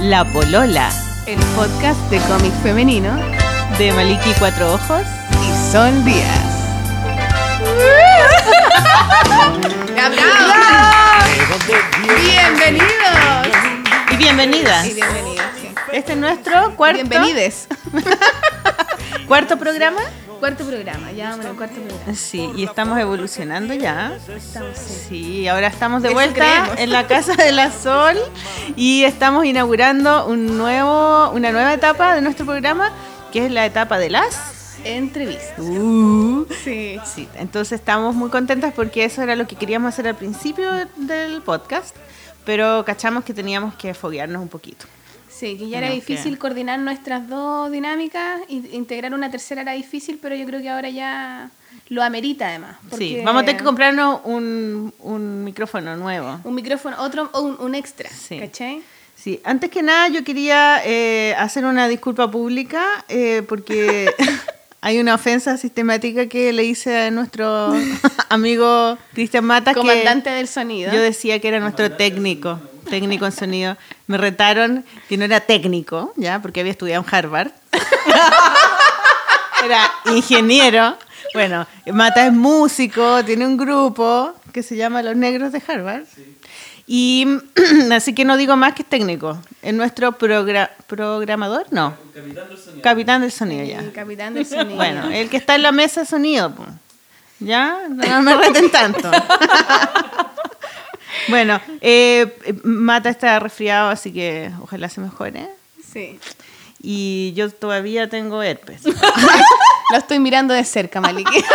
La Polola, El podcast de cómic femenino de Maliki Cuatro Ojos. y Sol Díaz. ¡Bienvenidos! Y bienvenidas. Y bienvenidos. sí. Este es nuestro cuarto, Bienvenides. cuarto programa. Cuarto programa, ya vamos en el cuarto programa. Sí, y estamos evolucionando ya. Estamos, sí. Sí, ahora estamos de Eso vuelta creemos. en la Casa de la Sol y estamos inaugurando un nuevo, una nueva etapa de nuestro programa, que es la etapa de las... Entrevistas. Uh, Sí. Sí, entonces estamos muy contentas porque eso era lo que queríamos hacer al principio del podcast, pero cachamos que teníamos que foguearnos un poquito. Sí, que ya era No, difícil que- coordinar nuestras dos dinámicas y integrar una tercera era difícil, pero yo creo que ahora ya lo amerita además. Sí, vamos a tener que comprarnos un, un micrófono nuevo. Un micrófono, otro, o un, un extra, Sí. ¿cachai? Sí, antes que nada yo quería eh, hacer una disculpa pública eh, porque hay una ofensa sistemática que le hice a nuestro amigo Cristian Mata. que- Comandante del sonido. Yo decía que era nuestro técnico, técnico en sonido. Me retaron que no era técnico, ya, porque había estudiado en Harvard. Era ingeniero. Bueno, Mata es músico, tiene un grupo que se llama Los Negros de Harvard. Y así que no digo más que es técnico. Es nuestro progra- programador, no. Capitán del sonido. ya. El capitán del sonido. Bueno, el que está en la mesa de sonido. ¿Ya? No me reten tanto. bueno, eh, Mata está resfriado, así que ojalá se mejore. Sí. Y yo todavía tengo herpes. Lo estoy mirando de cerca, Maliki.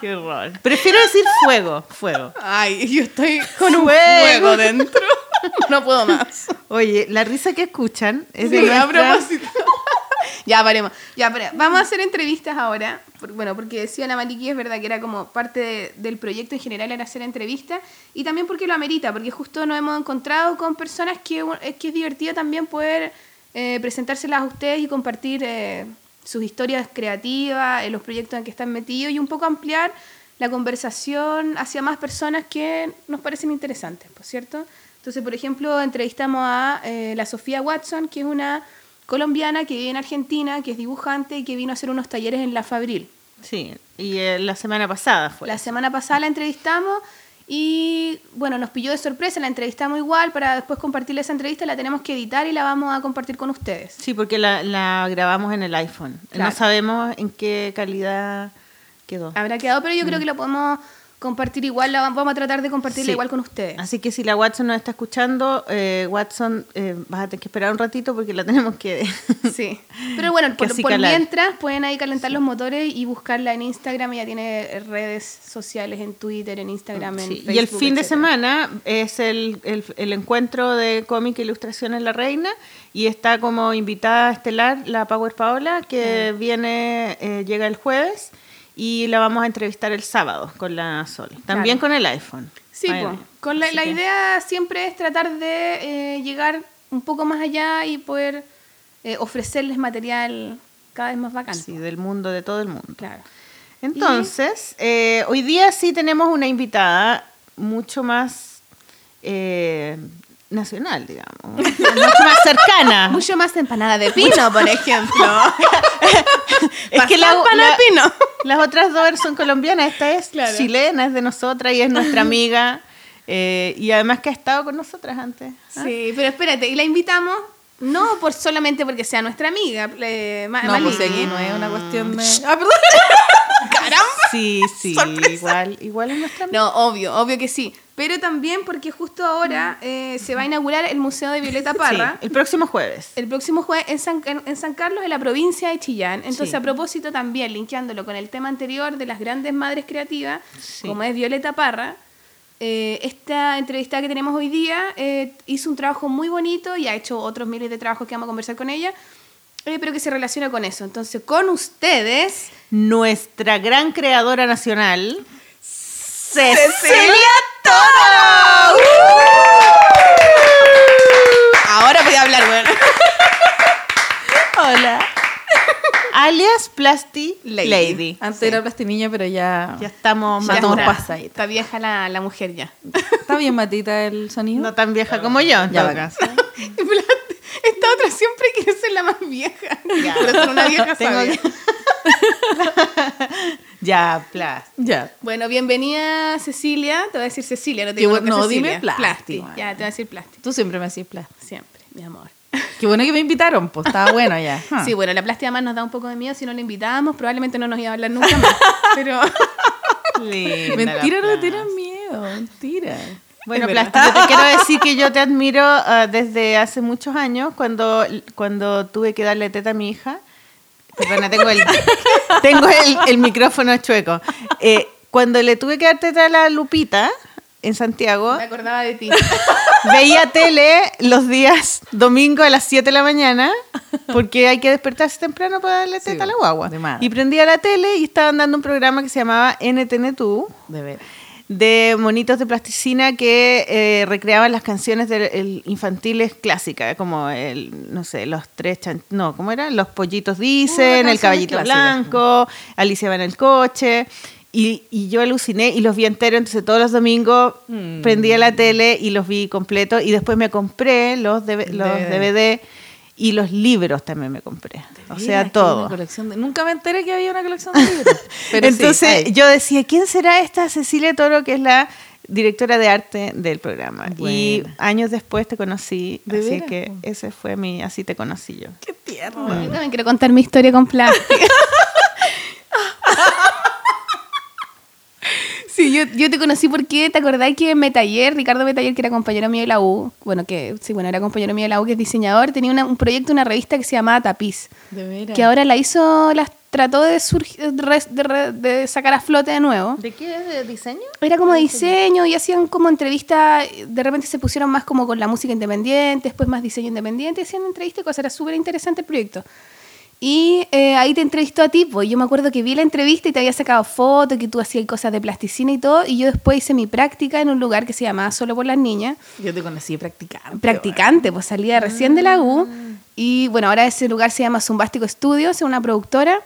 Qué horror. Prefiero decir fuego, fuego. Ay, yo estoy con un Fuego. fuego dentro. No puedo más. Oye, la risa que escuchan es de Sí, a nuestra- propósito. Ya, paremos. Ya, para. Vamos a hacer entrevistas ahora. Bueno, porque decía la Maliki, es verdad que era como parte de- del proyecto en general era hacer entrevistas. Y también porque lo amerita, porque justo nos hemos encontrado con personas que es que es divertido también poder eh, presentárselas a ustedes y compartir eh, sus historias creativas, eh, los proyectos en que están metidos y un poco ampliar la conversación hacia más personas que nos parecen interesantes, ¿por cierto? Entonces, por ejemplo, entrevistamos a eh, la Sofía Watson, que es una colombiana que vive en Argentina, que es dibujante y que vino a hacer unos talleres en La Fabril. Sí, y eh, la semana pasada fue. La semana pasada la entrevistamos y, bueno, nos pilló de sorpresa, la entrevistamos igual, para después compartirle esa entrevista, la tenemos que editar y la vamos a compartir con ustedes. Sí, porque la, la grabamos en el iPhone. Claro. No sabemos en qué calidad quedó. Habrá quedado, pero yo creo que lo podemos compartir igual, la vamos a tratar de compartirla Sí. igual con ustedes. Así que si la Watson nos está escuchando, eh, Watson, eh, vas a tener que esperar un ratito porque la tenemos que... Sí, pero bueno, por, por mientras pueden ahí calentar los motores y buscarla en Instagram. Ella tiene redes sociales en Twitter, en Instagram, en Sí, Facebook. y el fin de semana es el, el- el encuentro de cómic e ilustración en La Reina y está como invitada estelar la Power Paola que viene, eh, llega el jueves y la vamos a entrevistar el sábado con la Sol. También Claro. con el iPhone. Sí, viene. con la, la que- idea siempre es tratar de eh, llegar un poco más allá y poder eh, ofrecerles material cada vez más bacán. Sí, del mundo, de todo el mundo. Claro. Entonces, eh, hoy día sí tenemos una invitada mucho más eh, nacional, digamos, mucho más cercana. Mucho más empanada de pino, por ejemplo. Es que la, empanada la- de pino. las otras dos son colombianas, esta es Claro. chilena, es de nosotras y es nuestra amiga. eh, y además que ha estado con nosotras antes. ¿ah? Sí, pero espérate, y la invitamos no por solamente porque sea nuestra amiga. eh, Ma- No, pues aquí no es una cuestión de... Ah, perdón. Caramba. Sí, sí, Sorpresa. igual, igual es nuestra amiga. No, obvio, obvio que sí. Pero también porque justo ahora eh, se va a inaugurar el Museo de Violeta Parra. Sí, el próximo jueves. El próximo jueves en San, en, en San Carlos, en la provincia de Chillán. Entonces, Sí. a propósito, también linkeándolo con el tema anterior de las grandes madres creativas, Sí. como es Violeta Parra, eh, esta entrevista que tenemos hoy día eh, hizo un trabajo muy bonito y ha hecho otros miles de trabajos que vamos a conversar con ella, eh, pero que se relaciona con eso. Entonces, con ustedes, Nuestra gran creadora nacional, Cecilia Toro. Ahora voy a hablar, bueno. Hola. alias Plasti Lady. Lady. Antes Sí. era plastiniña, pero ya... Ya estamos Ya maduras. estamos está, vieja la, la mujer ya. ¿Está bien, Matita, el sonido? No tan vieja como yo, en Ya, todo caso. Esta otra siempre quiere ser la más vieja. Ya. Pero ser una vieja Tengo sabia. que- ya, Plasti. Ya. Bueno, bienvenida Cecilia. Te voy a decir Cecilia, no te digo no, Cecilia. dime Plasti, bueno. Ya, te voy a decir Plasti. Tú siempre me decís plasti. Siempre, mi amor. Qué bueno que me invitaron, pues estaba bueno ya. Sí, bueno, la Plasti además nos da un poco de miedo. Si no la invitábamos, probablemente no nos iba a hablar nunca más. Pero Linda Mentira, no Plasti. tienen miedo, mentira. Bueno. Plasti, yo te quiero decir que yo te admiro ah, desde hace muchos años, cuando, cuando tuve que darle teta a mi hija. Perdona, tengo el, tengo el, el micrófono chueco. Eh, cuando le tuve que dar teta a la Lupita en Santiago, me acordaba de ti. veía tele los días domingo a las 7 de la mañana, porque hay que despertarse temprano para darle Sí, teta a la guagua. Y prendía la tele y estaban dando un programa que se llamaba NTN Tú De ver. De monitos de plasticina que eh, recreaban las canciones de, el- infantiles clásicas, como el, no sé, los tres chan- no, ¿cómo eran? Los pollitos dicen, el caballito clásica. blanco, Alicia va en el coche. Y, y yo aluciné y los vi enteros, entonces todos los domingos Mm. prendía la tele y los vi completos y después me compré los, DV los DVD. DVD y los libros también me compré. O sea, todo. una colección de- Nunca me enteré que había una colección de libros. Pero Entonces yo decía, ¿quién será esta Cecilia Toro que es la directora de arte del programa? Y años después te conocí, ¿De así veras? que ese fue mi, así te conocí yo. Qué tierno. Yo también quiero contar mi historia con Plasti. Sí, yo, yo te conocí porque te acordás que Metaller, Ricardo Metaller, que era compañero mío de la U, bueno, que sí, bueno, era compañero mío de la U, que es diseñador, tenía una- un proyecto, una revista que se llamaba Tapiz, De veras. que ahora la hizo, las trató de, surgir, de, de de sacar a flote de nuevo. ¿De qué? ¿De diseño? Era como diseño y hacían como entrevistas, de repente se pusieron más como con la música independiente, después más diseño independiente, hacían entrevistas y cosas, era súper interesante el proyecto. Y eh, ahí te entrevistó a ti, pues yo me acuerdo que vi la entrevista y te había sacado fotos, que tú hacías cosas de plasticina y todo, y yo después hice mi práctica en un lugar que se llamaba Solo por las Niñas, Yo te conocí practicante. practicante, pues salía recién de la U, y bueno, ahora ese lugar se llama Zumbástico Studios, es una productora,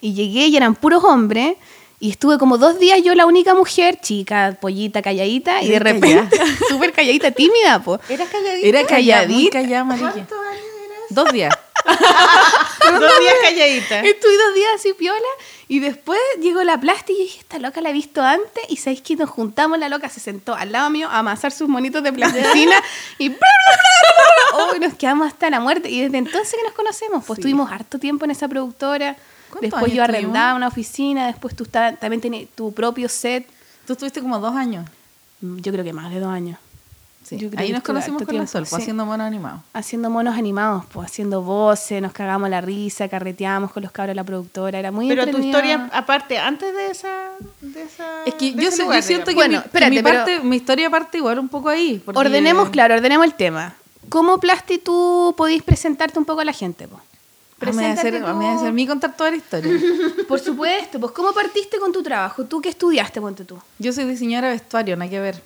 y llegué y eran puros hombres. Y estuve como dos días yo la única mujer, chica, pollita, calladita, y de repente, súper calladita, tímida, pues. ¿Eras calladita? Era calladita. Muy callada, amarilla. ¿Cuántos años eras? Dos días. Dos días calladita. Estuve dos días así piola y después llegó la plástica y dije, esta loca la he visto antes y sabéis que nos juntamos, la loca se sentó al lado mío a amasar sus monitos de plasticina y bla, bla, bla. Oh, nos quedamos hasta la muerte y desde entonces que nos conocemos, pues Sí. tuvimos harto tiempo en esa productora, ¿Cuántos después yo arrendaba una oficina, después tú también tenías tu propio set, Tú estuviste como dos años. yo creo que más de dos años. Sí. Yo creo Ahí nos conocimos con la Sol, pues, sí. haciendo monos animados. Haciendo monos animados, pues haciendo voces, nos cagamos la risa, carreteábamos con los cabros de la productora, era muy Pero tu historia, aparte, antes de esa... De esa Es que de yo, ese sé- lugar, yo siento que. Bueno, mi, espérate, mi, pero- parte, mi historia parte igual un poco ahí. porque- Ordenemos, claro, ordenemos el tema. ¿Cómo Plasti tú podéis presentarte un poco a la gente? Po? Ah, me voy a hacer, me voy a hacer mi contar toda la historia. Por supuesto, pues ¿cómo partiste con tu trabajo? ¿Tú qué estudiaste, ponte tú? Yo soy diseñadora de vestuario, nada que ver.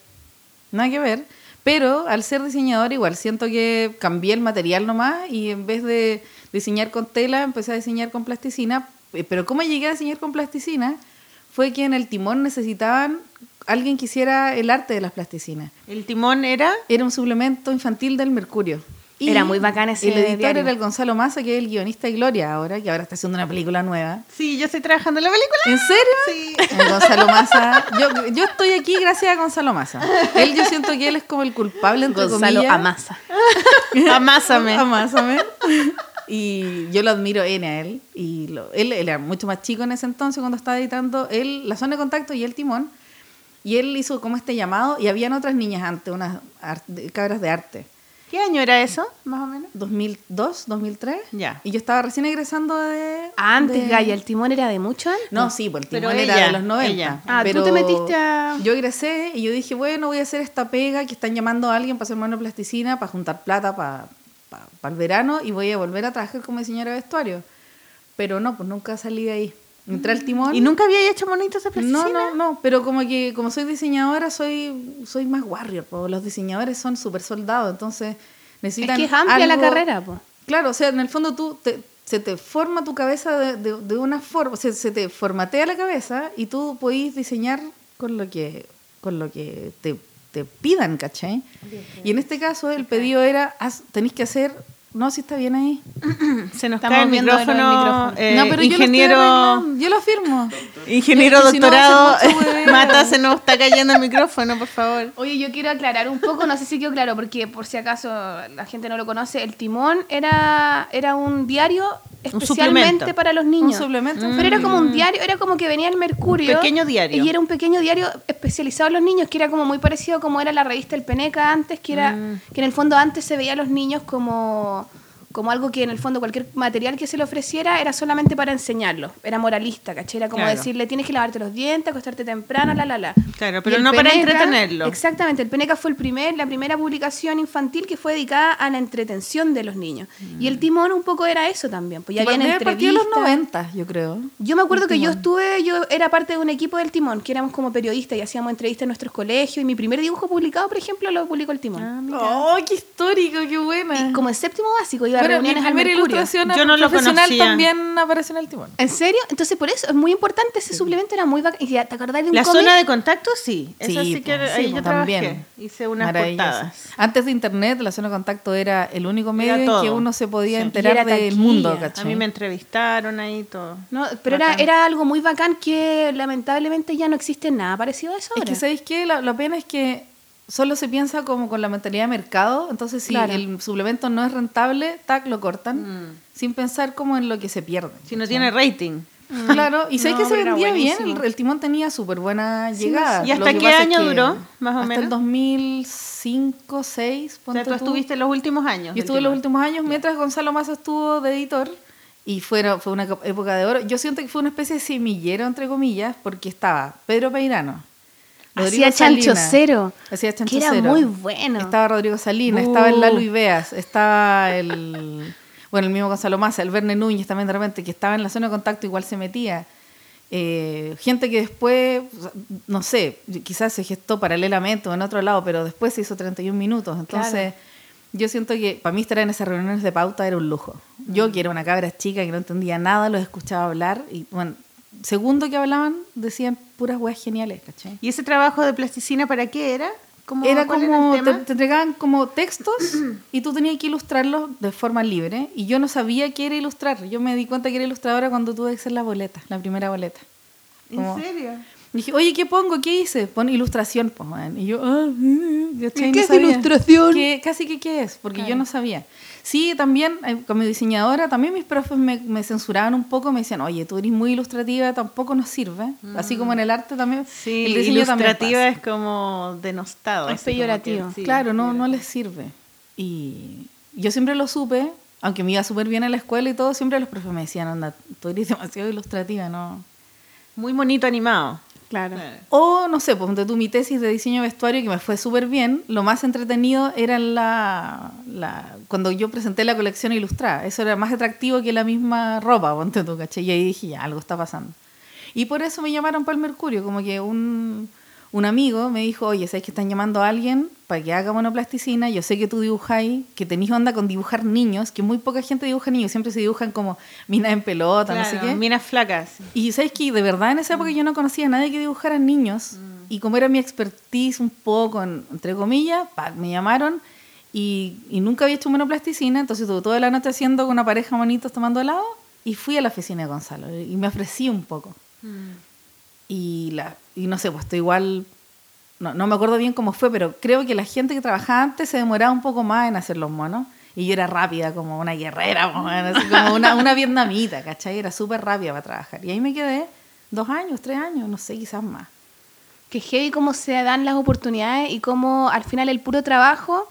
Nada que ver. Pero al ser diseñadora igual siento que cambié el material nomás y en vez de diseñar con tela empecé a diseñar con plasticina. Eh, Pero cómo llegué a diseñar con plasticina fue que en el timón necesitaban alguien que hiciera el arte de las plasticinas. El timón era... Era un suplemento infantil del Mercurio. Era muy bacán ese El editor diario. era el Gonzalo Massa, que es el guionista de Gloria ahora, que ahora está haciendo una película nueva. Sí, yo estoy trabajando en la película. ¿En serio? Sí. El Gonzalo Massa. Yo, yo estoy aquí gracias a Gonzalo Massa. Él, yo siento que él es como el culpable, entre Gonzalo comillas. Amasa. Amásame. Amásame. Y yo lo admiro N a él. Y lo- él, él era mucho más chico en ese entonces cuando estaba editando él, La Zona de Contacto y El Timón. Y él hizo como este llamado y habían otras niñas antes, unas cabras de arte. ¿Qué año era eso, más o menos? 2002, 2003. Ya. Y yo estaba recién egresando de... Antes, de- Gaya, el timón era de mucho antes. No, sí, pues el Pero timón era ella, de los 90. ella. Ah, tú pero te metiste a- Yo egresé y yo dije, bueno, voy a hacer esta pega que están llamando a alguien para hacer monoplasticina, para juntar plata para, para, el verano y voy a volver a trabajar como diseñadora de vestuario. Pero no, pues nunca salí de ahí. Entré al timón. ¿Y nunca había hecho monitos de plasticina? No, no, no, pero como que como soy diseñadora soy soy más warrior, po. los diseñadores son súper soldados, entonces es necesitan que es amplia la carrera, po. Claro, o sea, en el fondo tú te, se te forma tu cabeza de, de- de una forma, se, se te formatea la cabeza y tú podís diseñar con lo que, con lo que te, te pidan, ¿cachai? Y en este caso el pedido era, tenéis que hacer, no, si está bien ahí. Se nos Estamos cae el micrófono. micrófono. eh, no, pero yo lo ingeniero, yo lo firmo. ingeniero Es que si no, doctorado. hueveo. Mata, se nos está cayendo el micrófono, por favor. Oye, yo quiero aclarar un poco, no sé si quedó claro, porque por si acaso la gente no lo conoce, el Timón era, era un diario especialmente para los niños. Un suplemento. Pero era como un diario, era como que venía el Mercurio. Un pequeño diario. Y era un pequeño diario especializado en los niños, que era como muy parecido como era la revista El Peneca antes, que era Mm. que en el fondo antes se veía a los niños como como algo que en el fondo cualquier material que se le ofreciera era solamente para enseñarlo, era moralista, ¿cachai? Era como Claro. decirle tienes que lavarte los dientes, acostarte temprano, la la la. Claro, pero no para entretenerlo. Exactamente, el Peneca fue el primer, la primera publicación infantil que fue dedicada a la entretención de los niños. Y el Timón un poco era eso también, pues ya habían de los entrevistas. 90, yo creo. Yo me acuerdo que yo estuve, yo era parte de un equipo del Timón, que éramos como periodistas y hacíamos entrevistas en nuestros colegios. Y mi primer dibujo publicado, por ejemplo, lo publicó el Timón. Ah, ¡Oh, qué histórico, qué buena! Y como en séptimo básico, iba Bueno, reuniones al primera Mercurio. ilustración Yo no lo profesional conocía. también apareció en el timón. ¿En serio? Entonces, por eso es muy importante. Ese suplemento era muy bacán. ¿Te acordás de un La cómic? zona de contacto, sí. Esa Sí, sí que pues, ahí sí, yo trabajé. también. Hice unas portadas. Antes de internet, la zona de contacto era el único medio en que uno se podía enterar era del mundo, A A ¿cachai? mí me entrevistaron ahí todo. No, pero era, Bacán. era algo muy bacán que lamentablemente ya no existe nada parecido a eso Es ahora. que, ¿sabéis qué? La, la pena es que solo se piensa como con la mentalidad de mercado, entonces si Claro. el suplemento no es rentable, tac, lo cortan, sin pensar como en lo que se pierde. Si no tiene rating. Claro, y sabéis No, que se vendía bien, el, el timón tenía súper buena llegada. ¿Y hasta que qué es año que duró, más o hasta menos? el 2005, 2006, O sea, tú estuviste los últimos años. Yo estuve los Timón. últimos años mientras Gonzalo Mazo estuvo de editor y fueron, fue una época de oro. Yo siento que fue una especie de semillero, entre comillas, porque estaba Pedro Peirano. Rodrigo Hacía Chancho Cero. Hacía Chancho Que era Cero. muy bueno. Estaba Rodrigo Salinas, Uh. estaba el Lalo Ibeas, estaba el... Bueno, el mismo Gonzalo Maza, el Verne Núñez también de repente, que estaba en la zona de contacto, igual se metía. Eh, gente que después, no sé, quizás se gestó paralelamente o en otro lado, pero después se hizo 31 minutos. Entonces, yo siento que para mí estar en esas reuniones de pauta era un lujo. Yo, Mm. que era una cabra chica que no entendía nada, los escuchaba hablar y, bueno, segundo que hablaban, decían puras weas geniales, ¿cachai? ¿Y ese trabajo de plasticina para qué era? ¿Cómo, Era como, te, entregaban como textos y tú tenías que ilustrarlos de forma libre. Y yo no sabía qué era ilustrar. Yo me di cuenta que era ilustradora cuando tuve que hacer la boleta, la primera boleta. como- ¿En serio? Dije, oye, ¿qué pongo? ¿Qué hice? Pon ilustración, pues, man. Y yo, ah, mm, ¿cachai? ¿Y No qué es sabía. ilustración? ¿Qué- casi que qué es, porque yo no sabía. Sí, también, eh, como diseñadora, también mis profes me, me censuraban un poco, me decían, oye, tú eres muy ilustrativa, tampoco nos sirve. Así como en el arte también. Sí, el diseño también ilustrativa pasa. es como denostado. Es peyorativo. que sí, claro, no, no les sirve. Y yo siempre lo supe, aunque me iba súper bien en la escuela y todo, siempre los profes me decían, anda, tú eres demasiado ilustrativa, ¿no? Muy bonito animado. Claro. O, no sé, ponte tú mi tesis de diseño de vestuario, que me fue súper bien, lo más entretenido era la, cuando yo presenté la colección ilustrada. Eso era más atractivo que la misma ropa, ponte tú, ¿cachai? Y ahí dije, ya, algo está pasando. Y por eso me llamaron para el Mercurio, como que un, un amigo me dijo, oye, ¿sabes que están llamando a alguien para que haga monoplasticina? Yo sé que tú dibujáis, que tenés onda con dibujar niños, que muy poca gente dibuja niños, siempre se dibujan como minas en pelota, no sé Claro, qué. Minas flacas. Y sabes que de verdad en esa época yo no conocía a nadie que dibujara niños. Y como era mi expertise un poco, en- entre comillas, pa, me llamaron y, y nunca había hecho monoplasticina. Entonces tuve toda la noche haciendo con una pareja monitos tomando helado y fui a la oficina de Gonzalo y me ofrecí un poco. Y, la, y no sé, pues estoy igual, no, no me acuerdo bien cómo fue, pero creo que la gente que trabajaba antes se demoraba un poco más en hacer los monos. Y yo era rápida, como una guerrera, como, así como una, una vietnamita, ¿cachai? Era súper rápida para trabajar. Y ahí me quedé dos años, tres años, no sé, quizás más. que heavy cómo se dan las oportunidades y cómo al final el puro trabajo,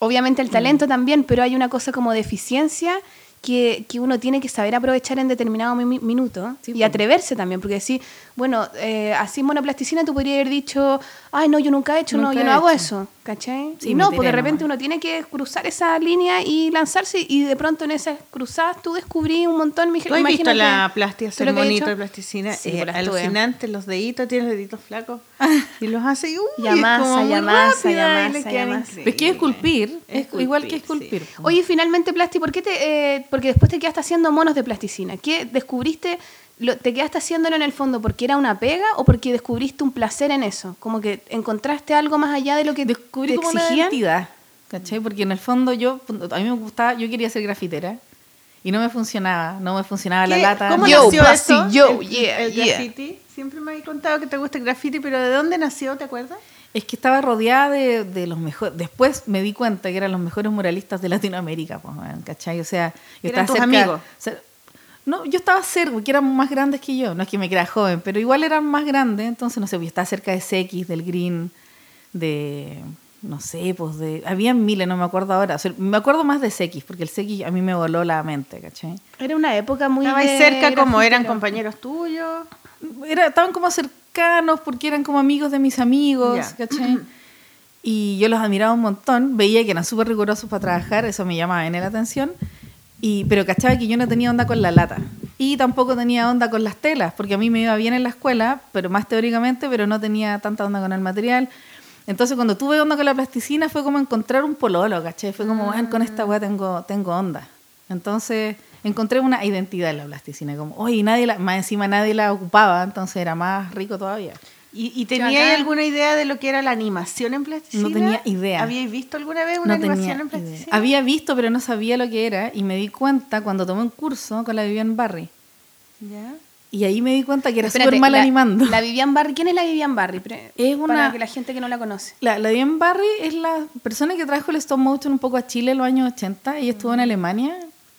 obviamente el talento también, pero hay una cosa como de eficiencia que, que uno tiene que saber aprovechar en determinado mi- minuto Sí, y atreverse también, porque si, bueno, eh, así monoplasticina tú podrías haber dicho, ay, no, yo nunca he hecho, no, yo he no hago hecho. eso, ¿cachai? Sí, Y no, pues de repente nomás. uno tiene que cruzar esa línea y lanzarse y de pronto en esas cruzadas tú descubrí un montón, mi ¿Tú has visto la plastia ¿tú hacer lo que he bonito hecho? de plasticina? Sí, es pues alucinante, los deditos, tiene los deditos flacos y los hace y, uy, Y es amasa, como y muy amasa, y amasa, amasa. Es que esculpir, es igual que esculpir. Oye, finalmente, Plasti, ¿por qué, te, eh, porque después te quedaste haciendo monos de plasticina. ¿Qué descubriste? Lo, ¿Te quedaste haciéndolo en el fondo porque era una pega o porque descubriste un placer en eso? Como que encontraste algo más allá de lo que Descubrí te como una exigían. identidad, ¿cachai? Porque en el fondo yo, a mí me gustaba, yo quería ser grafitera y no me funcionaba, no me funcionaba la ¿Qué- lata. ¿Cómo Yo, nació eso? yo, el, yeah, el yeah. graffiti. Siempre me habéis contado que te gusta el graffiti, pero ¿de dónde nació? ¿Te acuerdas? Es que estaba rodeada de, de los mejores. Después me di cuenta que eran los mejores muralistas de Latinoamérica, pues, ¿cachai? O sea, yo Eran estaba tus cerca- amigos. o sea, no, yo estaba cerca, porque eran más grandes que yo. No es que me crea joven, pero igual eran más grandes. Entonces, no sé, yo estaba cerca de CX, del Green, de. No sé, pues de. Había miles, no me acuerdo ahora. O sea, me acuerdo más de CX, porque el CX a mí me voló la mente, ¿cachai? Era una época muy Estabais de cerca como eran compañeros tuyos. Era, estaban como cercanos porque eran como amigos de mis amigos, Ya. ¿cachai? Y yo los admiraba un montón, veía que eran súper rigurosos para trabajar, eso me llamaba en la atención, y, pero cachaba que yo no tenía onda con la lata. Y tampoco tenía onda con las telas, porque a mí me iba bien en la escuela, pero más teóricamente, pero no tenía tanta onda con el material. Entonces cuando tuve onda con la plasticina fue como encontrar un pololo, ¿cachai? Fue como, "Weón, con esta weá tengo, tengo onda. Entonces encontré una identidad en la plasticina, como, oye, nadie la, más encima nadie la ocupaba, entonces era más rico todavía. ¿Y, y bacán. alguna idea de lo que era la animación en plasticina? No tenía idea. ¿Habíais visto alguna vez una no tenía animación en idea. plasticina? Había visto, pero no sabía lo que era, y me di cuenta cuando tomé un curso con la Vivian Barry. ¿Ya? Y ahí me di cuenta que era súper mal la- animando. La Vivian Barry, ¿quién es la Vivian Barry? Pre- Es una- Para que la gente que no la conoce. La, la Vivian Barry es la persona que trajo el stop motion un poco a Chile en los años 80. Ella estuvo en Alemania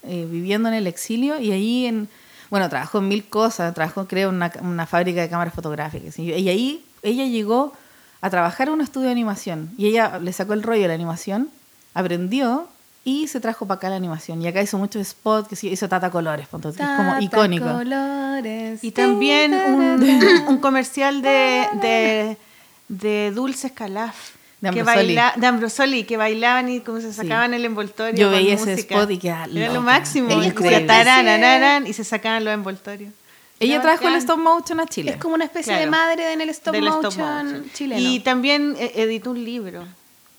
eh, viviendo en el exilio y ahí, en, bueno, trabajó en mil cosas. Trabajó, creo, en una, una fábrica de cámaras fotográficas. Y, y ahí ella llegó a trabajar en un estudio de animación. Y ella le sacó el rollo de la animación, aprendió y se trajo para acá la animación. Y acá hizo muchos spots, que hizo Tata Colores, es como icónico. Colores. Y también un, un comercial de, de, de Dulces Calaf. De que Ambrosoli. baila- de Ambrosoli, que bailaban y como se sacaban el envoltorio. Yo veía ese música. spot y quedaba Era lo máximo. Ella y tararararán, y se sacaban los envoltorios. Ella trajo el stop motion a Chile. Es como una especie de Claro. madre en el stop, Del motion, stop motion. chileno. Y también eh, editó un libro.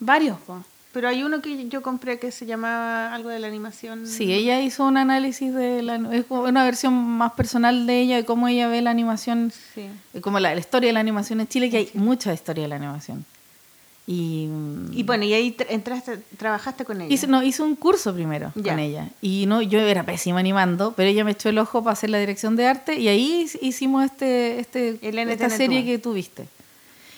Varios, po. Pero hay uno que yo compré que se llamaba algo de la animación. Sí, ella hizo un análisis de la, es una versión más personal de ella, de cómo ella ve la animación, Sí. eh, como la, la historia de la animación en Chile, que hay mucha historia de la animación. Y, Y bueno, y ahí tra- entraste, trabajaste con ella. hice, no, hice un curso primero Ya. con ella. Y no, yo era pésima animando, pero ella me echó el ojo para hacer la dirección de arte y ahí hicimos este, este, esta serie que tú viste.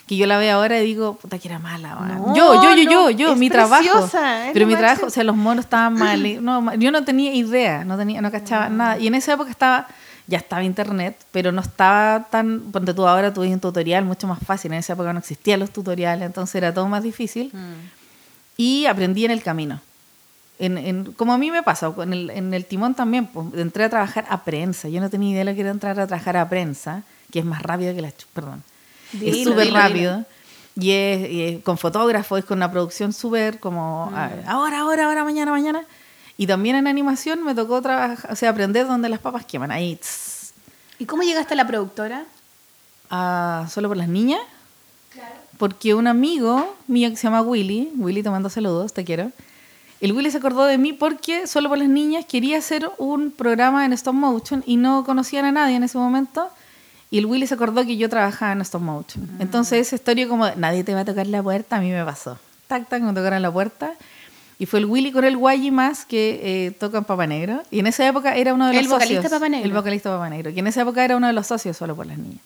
Que yo la veo ahora y digo, puta que era mala. No, yo, yo, yo, no, yo, yo, mi trabajo. preciosa, es Pero mi trabajo, o sea, los monos estaban mal. No, yo no tenía idea, no tenía, no cachaba nada. Y en esa época estaba, ya estaba internet, pero no estaba tan, ponte tú ahora tuve un tutorial mucho más fácil. En esa época no existían los tutoriales, entonces era todo más difícil. Mm. Y aprendí en el camino. En, en- como a mí me pasa, en el, en el timón también, pues, entré a trabajar a prensa. Yo no tenía idea de lo que era entrar a trabajar a prensa, que es más rápido que la... Perdón. es Dilo, súper dilo, rápido. Y es, y es con fotógrafos, es con una producción súper como a- ahora, ahora, ahora, mañana, mañana. Y también en animación me tocó trabajar, o sea, aprender donde las papas queman. Ahí, tss, ¿Y cómo llegaste a la productora? a- solo por las niñas. Porque un amigo mío que se llama Willy, Willy te mando saludos, te quiero. El Willy se acordó de mí porque solo por las niñas quería hacer un programa en stop motion y no conocían a nadie en ese momento. Y el Willy se acordó que yo trabajaba en stop motion. Entonces esa historia como nadie te va a tocar la puerta, a mí me pasó. Tac, tac, me tocaron la puerta. Y fue el Willy con el Guayi más que eh, tocan Papa Negro. Y en esa época era uno de los El vocalista socios. Papa Negro. El vocalista Papa Negro. Que en esa época era uno de los socios solo por las niñas.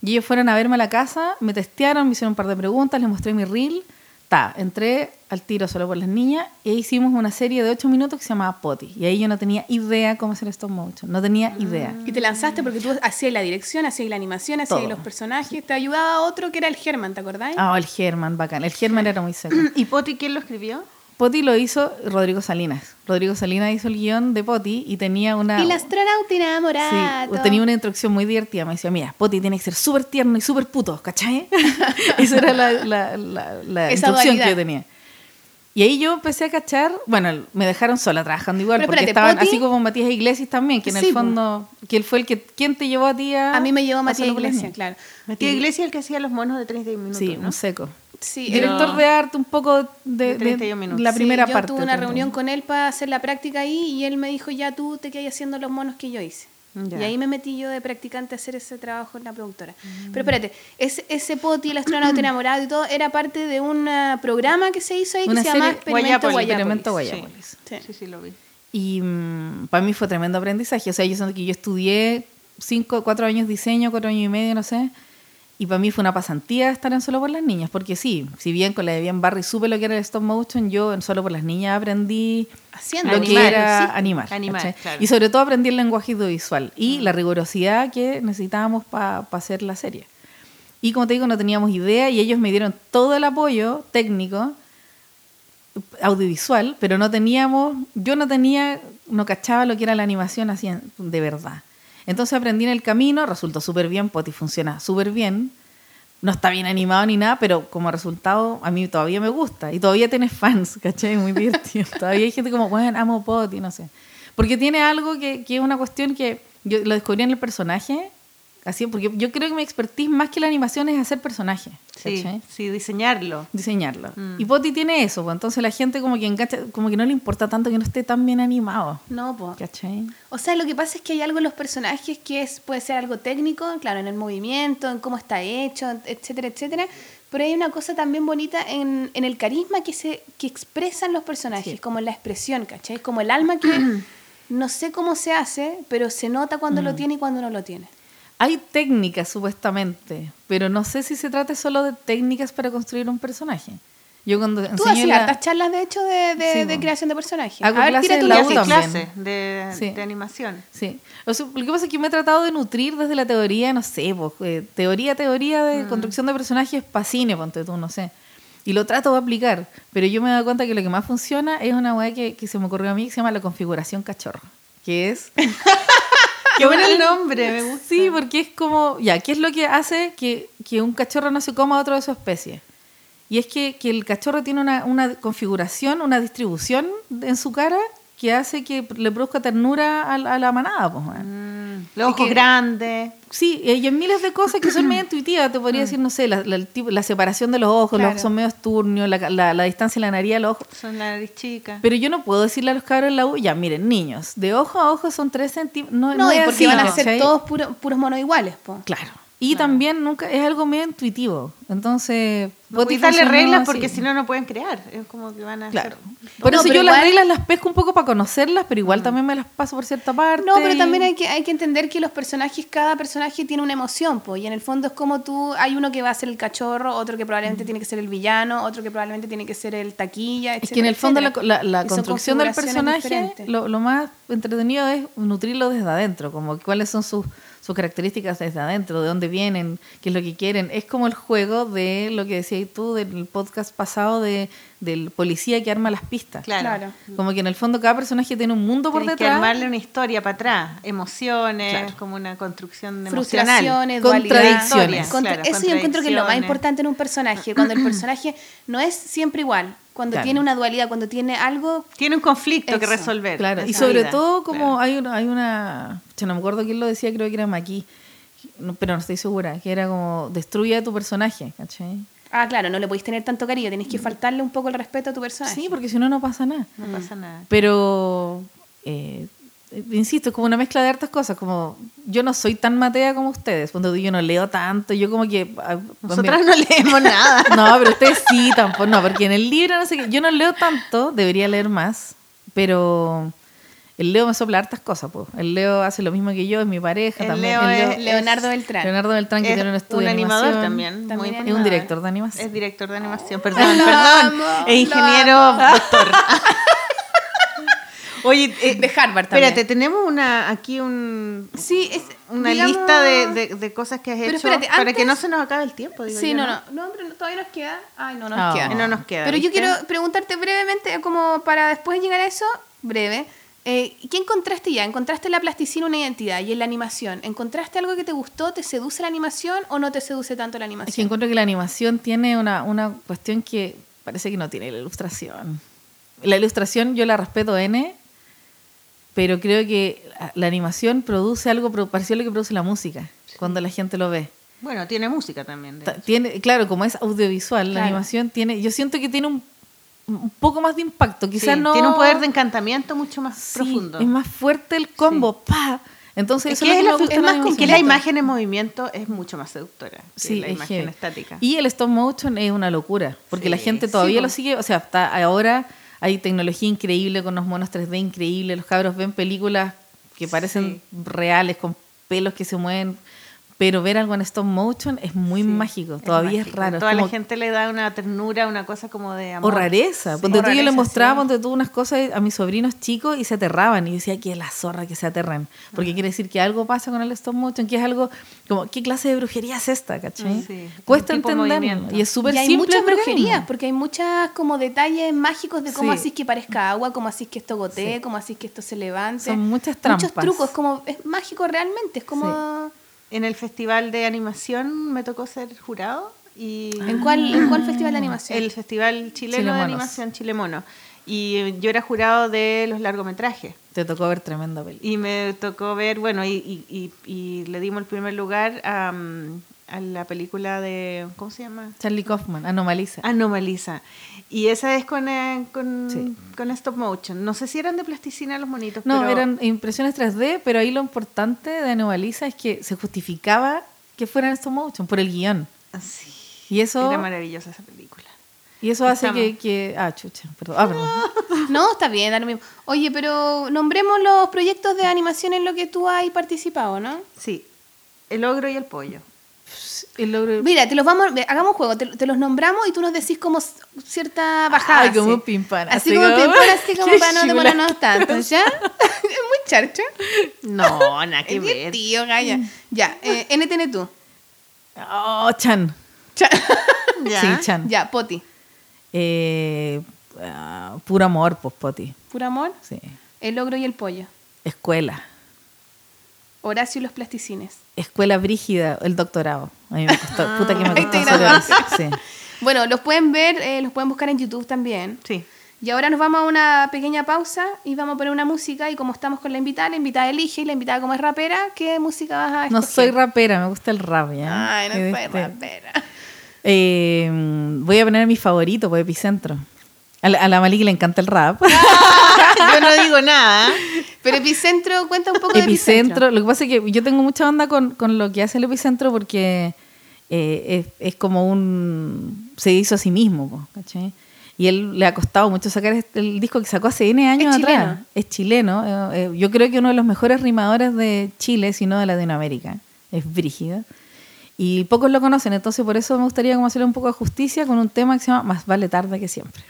Y ellos fueron a verme a la casa, me testearon, me hicieron un par de preguntas, les mostré mi reel. Ta, entré al tiro solo por las niñas y ahí hicimos una serie de ocho minutos que se llamaba Potty. Y ahí yo no tenía idea cómo hacer stop motion. No tenía idea. Y te lanzaste porque tú hacías la dirección, hacías la animación, hacías Todo. los personajes. Te ayudaba otro que era el Germán, ¿te acordáis? Ah, el German, bacán. El German era muy seco. ¿Y Poti quién lo escribió? Potty lo hizo Rodrigo Salinas. Rodrigo Salinas hizo el guion de Potty y tenía una... Y la astronauta enamorada. Sí, tenía una instrucción muy divertida. Me decía, mira, Poti tiene que ser súper tierno y súper puto, ¿cachai? Esa era la, la, la- la Esa instrucción que yo tenía. Y ahí yo empecé a cachar, bueno, me dejaron sola trabajando igual, Pero porque espérate, estaban Poti- así como Matías Iglesias también, que en Sí, el fondo, que él fue el que, ¿quién te llevó a ti a A mí me llevó a Matías Iglesias, claro. Matías Iglesias el que hacía los monos de 30 minutos, Sí, ¿no? un seco. Sí, Director de arte, un poco de, De de 31 minutos. la Sí, primera yo parte. tuve una 31. reunión con él para hacer la práctica ahí y él me dijo, ya tú te quedas haciendo los monos que yo hice. Ya. Y ahí me metí yo de practicante a hacer ese trabajo en la productora. Mm. Pero espérate, ese, ese poti, el astronauta enamorado y todo, era parte de un ah, programa que se hizo ahí Una que se llama Experimento Guayápolis, Experimento Guayápolis. Guayápolis. Sí. Sí, sí, lo vi. Y para mí fue tremendo aprendizaje. O sea, yo siento que yo estudié cinco, cuatro años diseño, cuatro años y medio, no sé. Y para mí fue una pasantía estar en Solo por las Niñas, porque sí, si bien con la de Bien Barry supe lo que era el stop motion, yo en Solo por las Niñas aprendí Haciendo. lo Animar, que era sí. animar. Animar, claro. Y sobre todo aprendí el lenguaje audiovisual y la rigurosidad que necesitábamos para hacer la serie. Y como te digo, no teníamos idea y ellos me dieron todo el apoyo técnico audiovisual, pero no teníamos, yo no tenía, no cachaba lo que era la animación así de verdad. Entonces aprendí en el camino, resultó súper bien, Poti funciona súper bien, no está bien animado ni nada, pero como resultado a mí todavía me gusta y todavía tiene fans, ¿cachai? Muy divertido. todavía hay gente como, bueno, amo Poti, no sé. Porque tiene algo que, que es una cuestión que yo lo descubrí en el personaje, así, porque yo creo que mi expertise más que la animación es hacer personaje, Sí, ¿cachai? sí, diseñarlo. diseñarlo. Mm. Y Poti tiene eso, pues entonces la gente como que engancha, como que no le importa tanto que no esté tan bien animado. No, po. ¿Cachai? O sea, lo que pasa es que hay algo en los personajes que es, puede ser algo técnico, claro, en el movimiento, en cómo está hecho, etcétera, etcétera. Pero hay una cosa también bonita en, en el carisma que se que expresan los personajes, Sí. como en la expresión, ¿cachai? Como el alma que no sé cómo se hace, pero se nota cuando Mm. lo tiene y cuando no lo tiene. Hay técnicas supuestamente, pero no sé si se trata solo de técnicas para construir un personaje. Yo cuando Tú enseño hacías la- hartas charlas, de hecho, de, de- Sí, de po. creación de personajes. Hago a ver, tira tu clases de, Sí. de animación. Sí. O sea, lo que pasa es que me he tratado de nutrir desde la teoría, no sé, pues, eh, teoría, teoría de construcción de personajes para cine, ponte tú, no sé. Y lo trato de aplicar, pero yo me he dado cuenta que lo que más funciona es una weá que, que se me ocurrió a mí que se llama la configuración cachorro, que es... Qué bueno el nombre, me gusta. Sí, porque es como, ya, ¿qué es lo que hace que, que un cachorro no se coma a otro de su especie? Y es que, que el cachorro tiene una, una configuración, una distribución en su cara que hace que le produzca ternura a, la- a la manada. Pues. Mm, los ojos que- grandes. Sí, y hay miles de cosas que son medio intuitivas. Te podría decir, no sé, la, la- separación de los ojos, los ojos son medio esturnios, la, la, la distancia de la nariz a los ojos. Son la nariz chica. Pero yo no puedo decirle a los cabros en la U, ya, miren, niños, de ojo a ojo son 3 centímetros. No, No, y es porque así, van a ser ¿cachai? todos puro- puros monos iguales, po. Claro. Y también nunca es algo medio intuitivo. Entonces, No reglas así. porque si no, no pueden crear. Es como que van a Claro. hacer... Por No, eso yo las reglas las pesco un poco para conocerlas, pero igual también me las paso por cierta parte. No, pero también hay que, hay que entender que los personajes, cada personaje tiene una emoción, pues, y en el fondo es como tú, hay uno que va a ser el cachorro, otro que probablemente tiene que ser el villano, otro que probablemente tiene que ser el taquilla, Es que en el fondo la, construcción del personaje, lo más entretenido es nutrirlo desde adentro, como cuáles son sus, sus características desde adentro, de dónde vienen, qué es lo que quieren. Es como el juego de lo que decías tú del podcast pasado de, del policía que arma las pistas. Claro. Claro. Como que en el fondo cada personaje tiene un mundo por Tienes que detrás. armarle una historia para atrás. Emociones, Claro. como una construcción emocional. frustraciones, Contradicciones. dualidad. Contra- Claro, eso yo encuentro que es lo más importante en un personaje, cuando el personaje no es siempre igual, cuando Claro. tiene una dualidad, cuando tiene algo Tiene un conflicto que Eso, resolver. Claro, y sobre vida. todo como Claro. hay una, hay una, yo no me acuerdo quién lo decía, creo que era Maki, no- pero no estoy segura, que era como destruye a tu personaje, ¿cachai? Ah, claro, no le podéis tener tanto cariño, tenés que faltarle un poco el respeto a tu personaje. Sí, porque si no, no pasa nada. No pasa nada. Pero, eh, insisto, es como una mezcla de hartas cosas, como yo no soy tan matea como ustedes, cuando yo no leo tanto, yo como que... ah, Nosotras no leemos nada. No, pero ustedes sí, tampoco, no, porque en el libro no sé qué, yo no leo tanto, debería leer más, pero el Leo me sopla hartas cosas, pues. El Leo hace lo mismo que yo, es mi pareja El también. Leo el Leo- es- Leonardo Beltrán. Leonardo Beltrán, que Es tiene un estudio un de animador animación. también. Es un director de animación. Es director de animación, perdón, perdón. amo, es ingeniero doctor. Oye, eh, De Harvard también. Espérate, tenemos una aquí un, Sí, es, una digamos- lista de, de- de cosas que has Pero hecho espérate, para que no se nos acabe el tiempo. Digo Sí, yo, no, no, no, pero no, todavía nos queda. Ay, no nos Ah. queda. No nos queda. Pero yo quiero preguntarte brevemente, como para después llegar a eso, breve. Eh, ¿Qué encontraste ya? ¿Encontraste en la plasticina una identidad y en la animación? ¿Encontraste algo que te gustó? ¿Te seduce la animación o no te seduce tanto la Es que animación? encuentro que la animación tiene una, una cuestión que parece que no tiene la ilustración. La ilustración yo la respeto N, pero creo que la animación produce algo parecido a lo que produce la música cuando la gente lo ve. Bueno, tiene música también. de. Tiene, claro, como es audiovisual, la animación tiene, yo siento que tiene un, un poco más de impacto. Quizás Sí, no. Tiene un poder de encantamiento mucho más Sí, profundo. Es más fuerte el combo, pa. Entonces Es eso que es lo que me gusta es más animación. que la imagen en movimiento es mucho más seductora que Sí, la imagen estática. Y el stop motion es una locura, porque la gente todavía lo sigue, o sea, hasta ahora hay tecnología increíble con los monos 3D increíbles, los cabros ven películas que parecen reales, con pelos que se mueven, pero ver algo en stop motion es muy Sí, mágico, todavía es, mágico. raro. es Toda como- la gente le da una ternura, una cosa como de amor. o rareza. Sí. Ponte O tú, yo le rareza, mostraba, sí. ponte tú unas cosas a mis sobrinos chicos y se aterraban. Y decía que la zorra que se aterran. Porque quiere decir que algo pasa con el stop motion, que es algo como, ¿qué clase de brujería es esta? ¿Cachai? Sí, Cuesta entenderlo. Y es súper y hay simple. muchas brujerías, porque hay muchas como detalles mágicos de cómo Sí. así que parezca agua, cómo así que esto gotee, cómo así que esto se levante. Son muchas Muchos trampas. trucos, como es mágico realmente, es como... En el festival de animación me tocó ser jurado y ¿En cuál, ¿En cuál festival de animación? el festival chileno Chile de animación Chile Mono. Y yo era jurado de los largometrajes. Te tocó ver tremenda película. Y me tocó ver, bueno, y, y- y- y le dimos el primer lugar a, mm, a la película de, ¿cómo se llama? Charlie Kaufman, Anomaliza. Anomalisa. Y esa es con, eh, con, Sí. con stop motion. No sé si eran de plasticina los monitos, no, pero eran impresiones 3D, pero ahí lo importante de Anomaliza es que se justificaba que fueran stop motion por el guion. sí, Y eso, era maravillosa esa película. y eso hace que, que- Ah, chucha, perdón. Ah, perdón. No, está bien, da lo mismo. Oye, pero nombremos los proyectos de animación en lo que tú has participado, ¿no? Sí, el ogro y el pollo. El logro- Mira, te los vamos, hagamos un juego, te, te los nombramos y tú nos decís como cierta bajada. Ay, como así. pimpan, Así, así como como- pimpan, así como para no demorarnos tanto, ¿ya? es muy charcha. No, nada que ver. tío, Gaya. Ya, eh, NTN tú. Oh, Chan. Cha- Ya. Sí, Chan. ya, Poti. Eh, ah, puro amor, pues, Poti. Puro amor, Sí. el ogro y el pollo. Escuela. Horacio y los plasticines. Escuela brígida, el doctorado. A mí me costó, puta que me costó. Sí. Bueno, los pueden ver, eh, los pueden buscar en YouTube también. Sí. Y ahora nos vamos a una pequeña pausa y vamos a poner una música. Y como estamos con la invitada, la invitada elige y la invitada, como es rapera, ¿qué música vas a No escoger? soy rapera, me gusta el rap, ¿ya? Ay, no soy este, rapera. eh, voy a poner mi favorito, pues Epicentro. A la, a la Maliki le encanta el rap. Yo no digo nada. Pero Epicentro, cuenta un poco de Epicentro, Epicentro. lo que pasa es que yo tengo mucha onda con, con lo que hace el Epicentro porque eh, es, es como un... se hizo a sí mismo, ¿cachai? Y él le ha costado mucho sacar este- el disco que sacó hace N años Es atrás. chileno. Es chileno. eh, eh, yo creo que uno de los mejores rimadores de Chile, si no de Latinoamérica. Es brígido. Y pocos lo conocen, entonces por eso me gustaría como hacerle un poco de justicia con un tema que se llama Más vale tarde que siempre.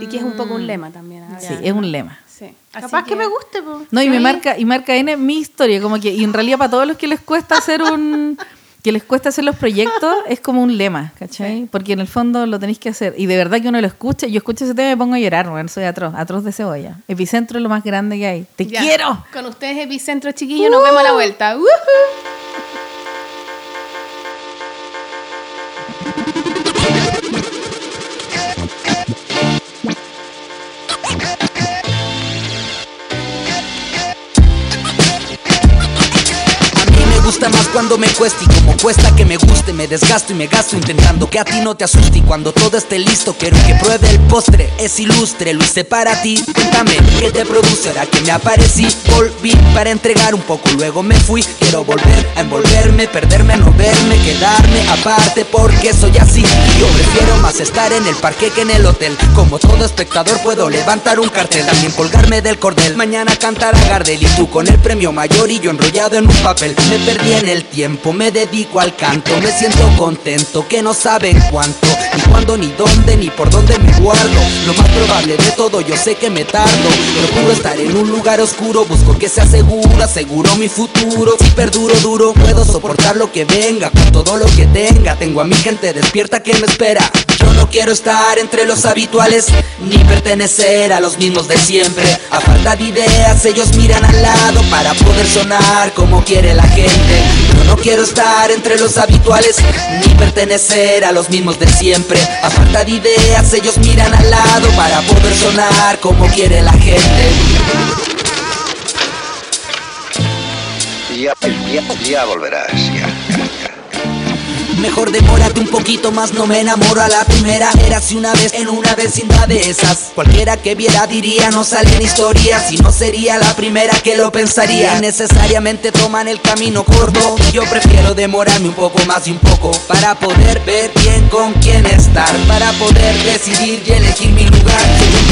Y que es un poco un lema también. a Sí, es un lema. Sí. Así Capaz que... me guste, po. No, y me marca, y marca N mi historia, como que, y en realidad para todos los que les cuesta hacer un, que les cuesta hacer los proyectos, es como un lema, ¿cachai? Porque en el fondo lo tenéis que hacer. Y de verdad que uno lo escucha, yo escucho ese tema y me pongo a llorar, bueno, soy atroz, atroz de cebolla. Epicentro es lo más grande que hay. ¡Te Ya. quiero! Con ustedes, Epicentro, chiquillos, nos vemos a la vuelta. ¡Woohoo! A cuando me cuesta y como cuesta que me guste Me desgasto y me gasto intentando que a ti no te asuste. Y cuando todo esté listo quiero que pruebe el postre Es ilustre, lo hice para ti. Cuéntame, ¿qué te produce ahora que me aparecí? Volví para entregar un poco, luego me fui. Quiero volver a envolverme, perderme, no verme Quedarme aparte porque soy así. Yo prefiero más estar en el parque que en el hotel. Como todo espectador puedo levantar un cartel. También colgarme del cordel. Mañana cantar a Gardel Y tú con el premio mayor y yo enrollado en un papel. Me perdí en el tiempo, me dedico al canto Me siento contento que no saben cuánto Ni cuándo, ni dónde, ni por dónde me guardo. Lo más probable de todo yo sé que me tardo Procuro estar en un lugar oscuro Busco que sea seguro, mi futuro Si perduro duro, puedo soportar lo que venga Con todo lo que tenga Tengo a mi gente despierta que me espera no quiero estar entre los habituales Ni pertenecer a los mismos de siempre. A falta de ideas ellos miran al lado Para poder sonar como quiere la gente. No quiero estar entre los habituales Ni pertenecer a los mismos de siempre. A falta de ideas ellos miran al lado Para poder sonar como quiere la gente. Ya, ya, ya volverás, ya. Mejor demórate un poquito más, no me enamoro a la primera. Era si una vez en una vecindad de esas. Cualquiera que viera diría, no salen historias. Y no sería la primera que lo pensaría. Necesariamente toman el camino corto. Yo prefiero demorarme un poco más y un poco. Para poder ver bien con quién estar. Para poder decidir y elegir mi lugar.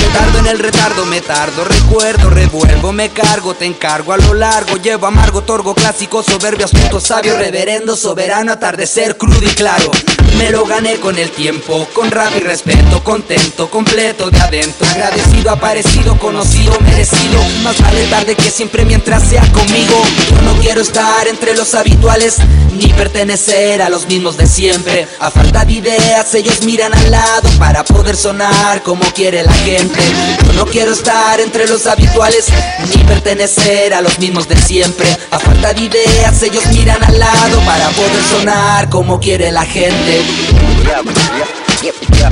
Me tardo en el retardo, me tardo. Recuerdo, revuelvo, me cargo, te encargo a lo largo. Llevo amargo, torgo, clásico, soberbio, astuto, sabio, reverendo, soberano, atardecer, crudo y claro. Me lo gané con el tiempo, con rap y respeto, contento, completo de adentro. Agradecido, aparecido, conocido, merecido. Más vale tarde que siempre mientras sea conmigo. Yo no quiero estar entre los habituales, ni pertenecer a los mismos de siempre. A falta de ideas, ellos miran al lado para poder sonar como quiere la gente. Yo no quiero estar entre los habituales, ni pertenecer a los mismos de siempre. A falta de ideas, ellos miran al lado para poder sonar como quiere la gente. Ya, ya,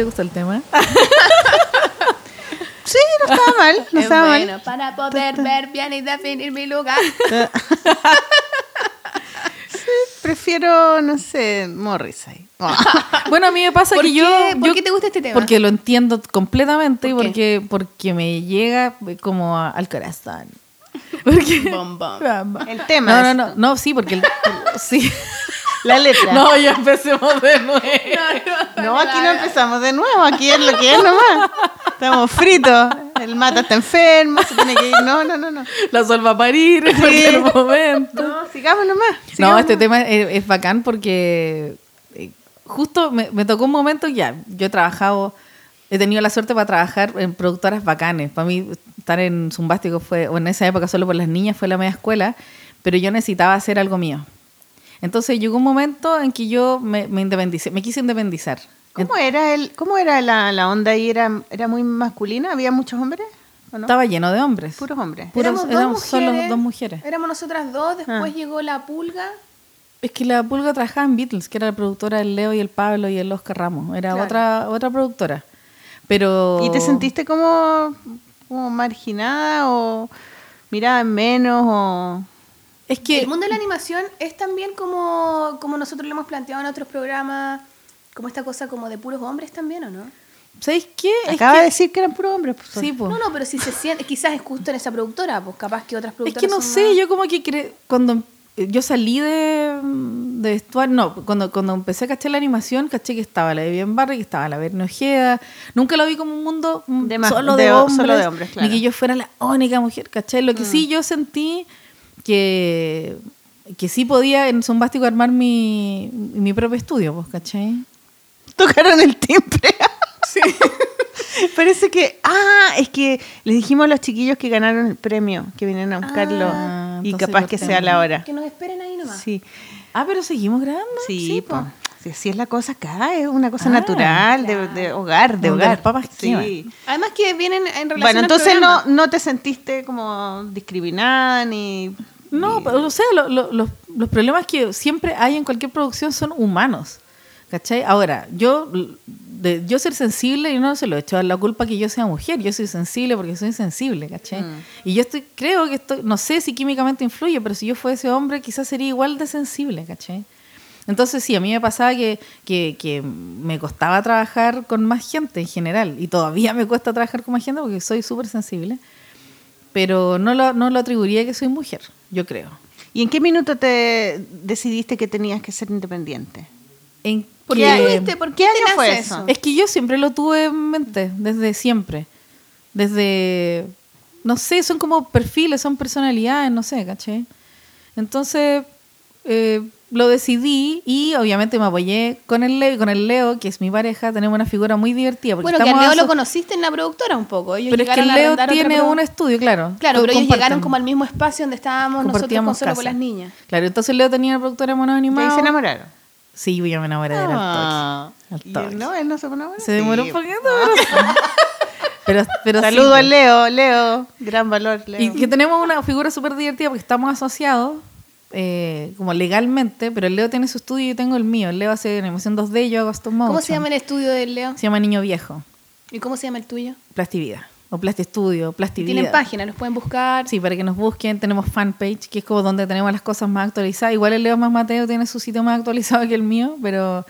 ¿te gusta el tema? Sí, no estaba mal, no Es estaba mal. bueno, para poder ver bien y definir mi lugar. Prefiero, no sé, Morrissey. Ah. Bueno, a mí me pasa ¿Por que qué? yo... ¿Por yo- qué te gusta este tema? Porque lo entiendo completamente y porque, porque me llega como a- al corazón. Porque, Bom, bom. El tema No, no, no, no, sí, porque el, sí. La letra. No, ya empecemos de nuevo. No, aquí no empezamos de nuevo, aquí es lo que es nomás. Estamos fritos. El mata está enfermo, se tiene que ir. No, no, no, no. La sol va a parir en cualquier momento. No, sigamos nomás. No, este nomás. tema es, es bacán porque eh, justo me, me tocó un momento ya. Yo he trabajado, he tenido la suerte para trabajar en productoras bacanes. Para mí, estar en Zumbástico fue, o en esa época solo por las niñas, fue la media escuela, pero yo necesitaba hacer algo mío. Entonces llegó un momento en que yo me, me independicé, me quise independizar. ¿Cómo era, el, cómo era la, la onda ahí? ¿Era, ¿Era muy masculina? ¿Había muchos hombres? ¿O no? Estaba lleno de hombres. Puros hombres. Puros- Éramos dos éramos solo mujeres. dos mujeres. Éramos nosotras dos, después Ah. llegó la pulga. Es que la Pulga trabajaba en Beatles, que era la productora del Leo y el Pablo y el Oscar Ramos. Era Claro. otra otra productora. Pero... ¿Y te sentiste como, como marginada o mirada en menos o...? Es que... El mundo de la animación es también como, como nosotros lo hemos planteado en otros programas, como esta cosa como de puros hombres también, ¿o no? ¿Sabéis qué? Es Acaba que- de decir que eran puros hombres. pues, Sí, po. No, no, pero si se siente, quizás es justo en esa productora, pues capaz que otras Es productoras que no son sé, más- yo como que cre- cuando yo salí de, de vestuario, no, cuando, cuando empecé a cachar la animación, caché que estaba la de Bien Barry, que estaba la Verne Ojeda. Nunca lo vi como un mundo mm, De más- solo, de hombres, solo de hombres, claro. ni que yo fuera la única mujer, ¿cachai? Lo que sí yo sentí que, que sí podía en Zombástico armar mi, mi propio estudio, pues, ¿cachai? Tocaron el timbre. Parece que... Ah, es que les dijimos a los chiquillos que ganaron el premio, que vinieron a buscarlo. Ah, y capaz que sea la hora. Que nos esperen ahí nomás. Sí, Ah, pero seguimos grabando. sí, po. po. Sí, así es la cosa acá, es una cosa Ah, natural, de, de hogar, de hogar. las papas sí. Además que vienen en relación Bueno, al entonces no, programa. no te sentiste como discriminada ni... No, pero, o sea, lo- lo- los, los problemas que siempre hay en cualquier producción son humanos. ¿Cachai? Ahora, yo, de, yo ser sensible, yo no se lo he hecho a la culpa que yo sea mujer. Yo soy sensible porque soy sensible, ¿cachai? Mm. Y yo estoy, creo que estoy, no sé si químicamente influye, pero si yo fuese hombre, quizás sería igual de sensible, ¿cachai? Entonces sí, a mí me pasaba que, que, que me costaba trabajar con más gente en general. Y todavía me cuesta trabajar con más gente porque soy súper sensible. Pero no lo, no lo atribuiría que soy mujer, yo creo. ¿Y en qué minuto te decidiste que tenías que ser independiente? En ¿Por qué tuviste? ¿Por ¿Qué año fue eso? eso? Es que yo siempre lo tuve en mente, desde siempre. Desde, no sé, son como perfiles, son personalidades, no sé, ¿caché? Entonces, eh, lo decidí y obviamente me apoyé con el Leo, con el Leo, que es mi pareja, tenemos una figura muy divertida. porque Bueno, que al Leo lo conociste en la productora un poco. Ellos Pero es que el a Leo tiene un estudio, claro. Claro, pero ellos llegaron como al mismo espacio donde estábamos nosotros con solo con las niñas. Claro, entonces Leo tenía una productora de monos ¿Y ahí animados. se enamoraron? Sí, yo me enamoré de él al Ah. toque. ¿Y Al él toque. no, él no se enamoró. Se demoró Sí. un poquito. pero, pero sí, Saludo pues. al Leo, Leo, gran valor, Leo. Y que tenemos una figura súper divertida porque estamos asociados eh, como legalmente, pero el Leo tiene su estudio y yo tengo el mío. El Leo hace animación 2D, yo hago stop motion. ¿Cómo se llama el estudio del Leo? Se llama Niño Viejo, ¿Y cómo se llama el tuyo? Plastivida. O Plastistudio, Plastivida. Tienen página, los pueden buscar. Sí, para que nos busquen, tenemos fanpage, que es como donde tenemos las cosas más actualizadas. Igual el Leo Más Mateo tiene su sitio más actualizado que el mío, pero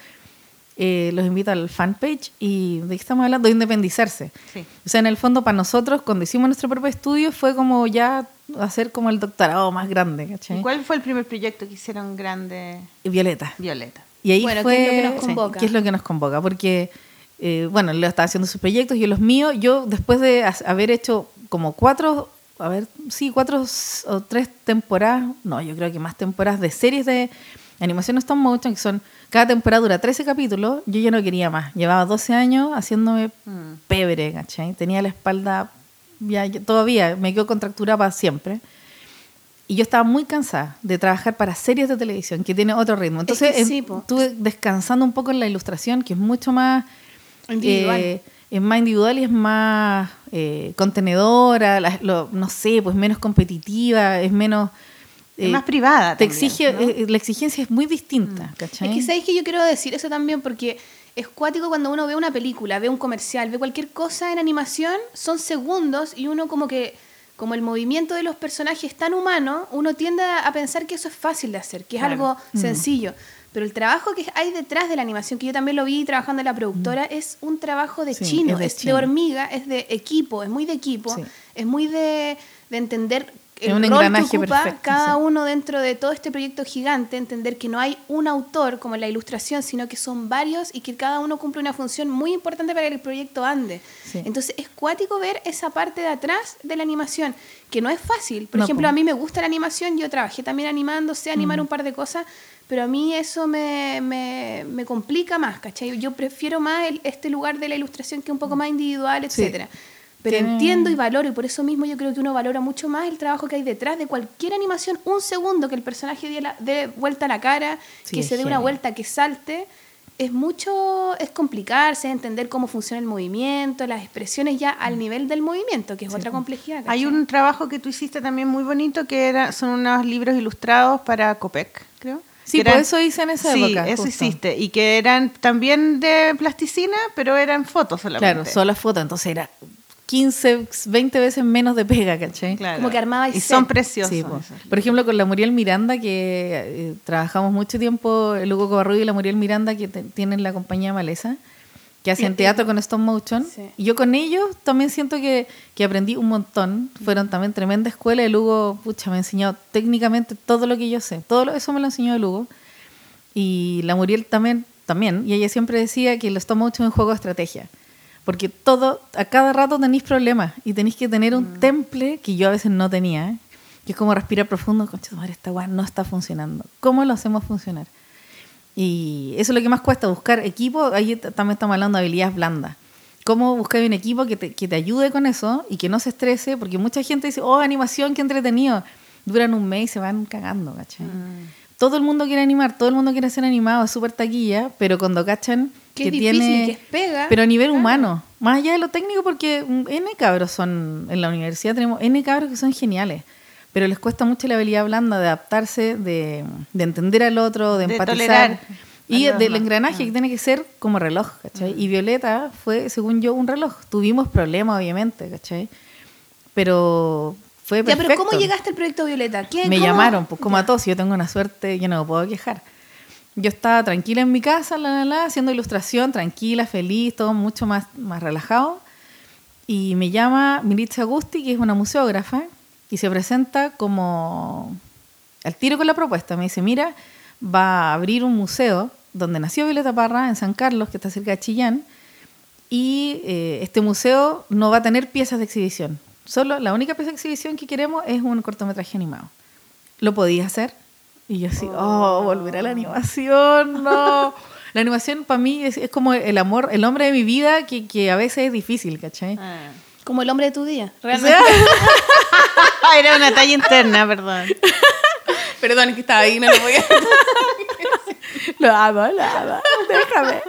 eh, los invito al fanpage. ¿Y de qué estamos hablando? De independizarse. Sí. O sea, en el fondo, para nosotros, cuando hicimos nuestro propio estudio, fue como ya hacer como el doctorado más grande, ¿cachai? ¿Y cuál fue el primer proyecto que hicieron grande Violeta. Violeta? Y ahí Bueno, fue, ¿qué es lo que nos sí, convoca? ¿qué es lo que nos convoca? Porque, eh, bueno, Leo estaba haciendo sus proyectos, yo los míos, yo después de ha- haber hecho como cuatro, a ver, sí, cuatro o tres temporadas, no, yo creo que más temporadas de series de animación stop motion, que son, cada temporada dura 13 capítulos, yo ya no quería más. Llevaba 12 años haciéndome Mm. pebre, ¿cachai? Tenía la espalda, ya, todavía me quedo contracturada para siempre. Y yo estaba muy cansada de trabajar para series de televisión, que tiene otro ritmo. Entonces que em, sí, estuve descansando un poco en la ilustración, que es mucho más Individual. eh, es más individual y es más eh, contenedora, la- lo- no sé, pues menos competitiva, es menos... Es eh, más privada Te también, exige, ¿no? eh, la exigencia es muy distinta, ¿cachai? Es que sabéis que yo quiero decir eso también porque es cuático cuando uno ve una película, ve un comercial, ve cualquier cosa en animación, son segundos y uno como que, como el movimiento de los personajes es tan humano, uno tiende a pensar que eso es fácil de hacer, que es Claro. algo sencillo. Pero el trabajo que hay detrás de la animación, que yo también lo vi trabajando en la productora, es un trabajo de Sí, chino, es de es de chino. hormiga, es de equipo, es muy de equipo, Sí. es muy de, de entender el un rol que ocupa perfecto, cada sí. uno dentro de todo este proyecto gigante, entender que no hay un autor como en la ilustración, sino que son varios y que cada uno cumple una función muy importante para que el proyecto ande. Sí. Entonces es cuático ver esa parte de atrás de la animación, que no es fácil. Por No, ejemplo, a mí me gusta la animación, yo trabajé también animando, sé animar un par de cosas, pero a mí eso me, me, me complica más, ¿cachai? Yo prefiero más el- este lugar de la ilustración que es un poco más individual, Sí. Pero entiendo y valoro, y por eso mismo yo creo que uno valora mucho más el trabajo que hay detrás de cualquier animación. Un segundo que el personaje dé, la- dé vuelta a la cara, Sí, que se dé una genial. vuelta, que salte, es mucho, es complicarse, es entender cómo funciona el movimiento, las expresiones ya al nivel del movimiento, que es otra complejidad. Hay un trabajo que tú hiciste también muy bonito que era, son unos libros ilustrados para Copec, creo. Sí, por eran- eso hice en esa sí, época. eso justo. hiciste. Y que eran también de plasticina, pero eran fotos solamente. Claro, solo fotos, entonces era 15, 20 veces menos de pega, ¿cachai? Claro. Como que armabais Y son preciosos. Sí, po. Por ejemplo, con la Muriel Miranda, que eh, trabajamos mucho tiempo, el Hugo Covarrubias y la Muriel Miranda, que tienen la compañía Maleza, que hacen teatro con stop motion. Sí. Y yo con ellos también siento que, que aprendí un montón. Fueron también tremenda escuela. El Hugo, pucha, me enseñó técnicamente todo lo que yo sé. Todo lo- eso me lo enseñó el Hugo. Y la Muriel también, también. Y ella siempre decía que el stop motion es un juego de estrategia. Porque todo, a cada rato tenéis problemas y tenéis que tener un temple que yo a veces no tenía, ¿eh? que es como respirar profundo, concha, madre, esta weá no está funcionando. ¿Cómo lo hacemos funcionar? Y eso es lo que más cuesta, buscar equipo. Ahí también estamos hablando de habilidades blandas. ¿Cómo buscar un equipo que te, que te ayude con eso y que no se estrese? Porque mucha gente dice, oh, animación, qué entretenido. Duran un mes y se van cagando, ¿cachai? Todo el mundo quiere animar, todo el mundo quiere ser animado, es súper taquilla, pero cuando cachan Que que, es difícil, tiene... que es pega. Pero a nivel Claro. humano, más allá de lo técnico, porque mm, N cabros son, en la universidad tenemos N cabros que son geniales, pero les cuesta mucho la habilidad blanda de adaptarse, de, de entender al otro, de, De empatizar. tolerar Y del engranaje que tiene que ser como reloj, ¿cachai? Y Violeta fue, según yo, un reloj. Tuvimos problemas, obviamente, ¿cachai? Pero fue Ya, perfecto. pero ¿cómo llegaste al proyecto Violeta? ¿Qué- Me cómo- llamaron, pues como Ya. a todos, yo tengo una suerte, yo no me puedo quejar. Yo estaba tranquila en mi casa, la, la, la, haciendo ilustración, tranquila, feliz, todo mucho más, más relajado. Y me llama Militza Agusti, que es una museógrafa, y se presenta como al tiro con la propuesta. Me dice, mira, va a abrir un museo donde nació Violeta Parra, en San Carlos, que está cerca de Chillán, y eh, este museo no va a tener piezas de exhibición. Solo la única pieza de exhibición que queremos es un cortometraje animado. ¿Lo podías hacer? Y yo así, oh, volver a la animación, no. La animación para mí es, es como el amor, el hombre de mi vida que, que a veces es difícil, ¿cachai? Ah. Como el hombre de tu día, realmente. Era una talla interna, perdón. Perdón, es que estaba ahí, no lo voy a... lo amo, lo amo, déjame.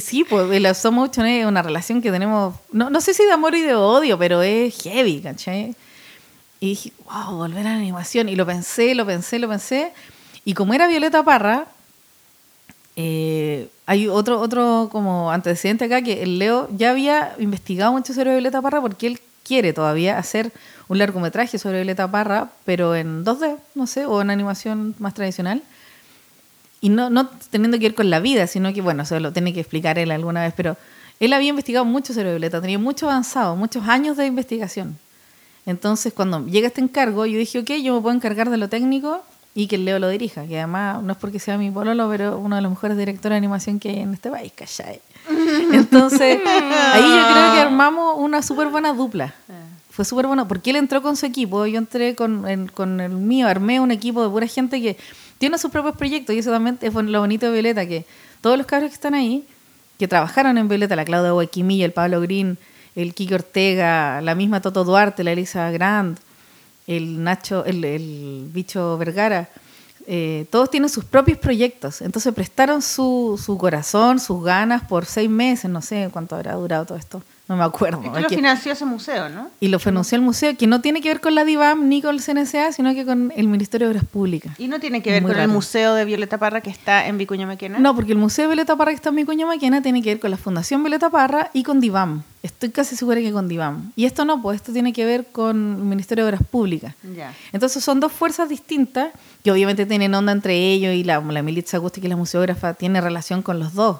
Sí, pues es una relación que tenemos, no, no sé si de amor y de odio, pero es heavy, ¿cachai? Y dije, wow, volver a la animación. Y lo pensé, lo pensé, lo pensé. Y como era Violeta Parra, eh, hay otro, otro como antecedente acá que el Leo ya había investigado mucho sobre Violeta Parra porque él quiere todavía hacer un largometraje sobre Violeta Parra, pero en 2D, no sé, o en animación más tradicional. Y no, no teniendo que ver con la vida, sino que, bueno, se lo tiene que explicar él alguna vez, pero él había investigado mucho sobre Violeta, tenía mucho avanzado, muchos años de investigación. Entonces, cuando llega este encargo, yo dije, ok, yo me puedo encargar de lo técnico y que el Leo lo dirija, que además no es porque sea mi pololo, pero uno de los mejores directores de animación que hay en este país, ¿cachai? Entonces, ahí yo creo que armamos una súper buena dupla. Fue súper bueno, porque él entró con su equipo, yo entré con el, con el mío, armé un equipo de pura gente que tiene sus propios proyectos y eso también es lo bonito de Violeta, que todos los cabros que están ahí, que trabajaron en Violeta, la Claudia Guaquimilla, el Pablo Green, el Kiki Ortega, la misma Toto Duarte, la Elisa Grand, el Nacho, el, el bicho Vergara, eh, todos tienen sus propios proyectos. Entonces prestaron su, su corazón, sus ganas por seis meses, no sé cuánto habrá durado todo esto, no me acuerdo. Esto Es lo financió ese museo, ¿no? y lo financió el museo, que no tiene que ver con la DIVAM ni con el CNCA, sino que con el Ministerio de Obras Públicas. Y no tiene que ver Muy con el museo de Violeta Parra que está en Vicuña Maquena. No, porque el Museo de Violeta Parra que está en mi cuña Maquena tiene que ver con la Fundación Violeta Parra y con DIVAM. Estoy casi segura que con DIVAM. Y esto no, pues esto tiene que ver con el Ministerio de Obras Públicas. Ya. Entonces son dos fuerzas distintas que obviamente tienen onda entre ellos y la, la Militza Agusti, que es la museógrafa, tiene relación con los dos.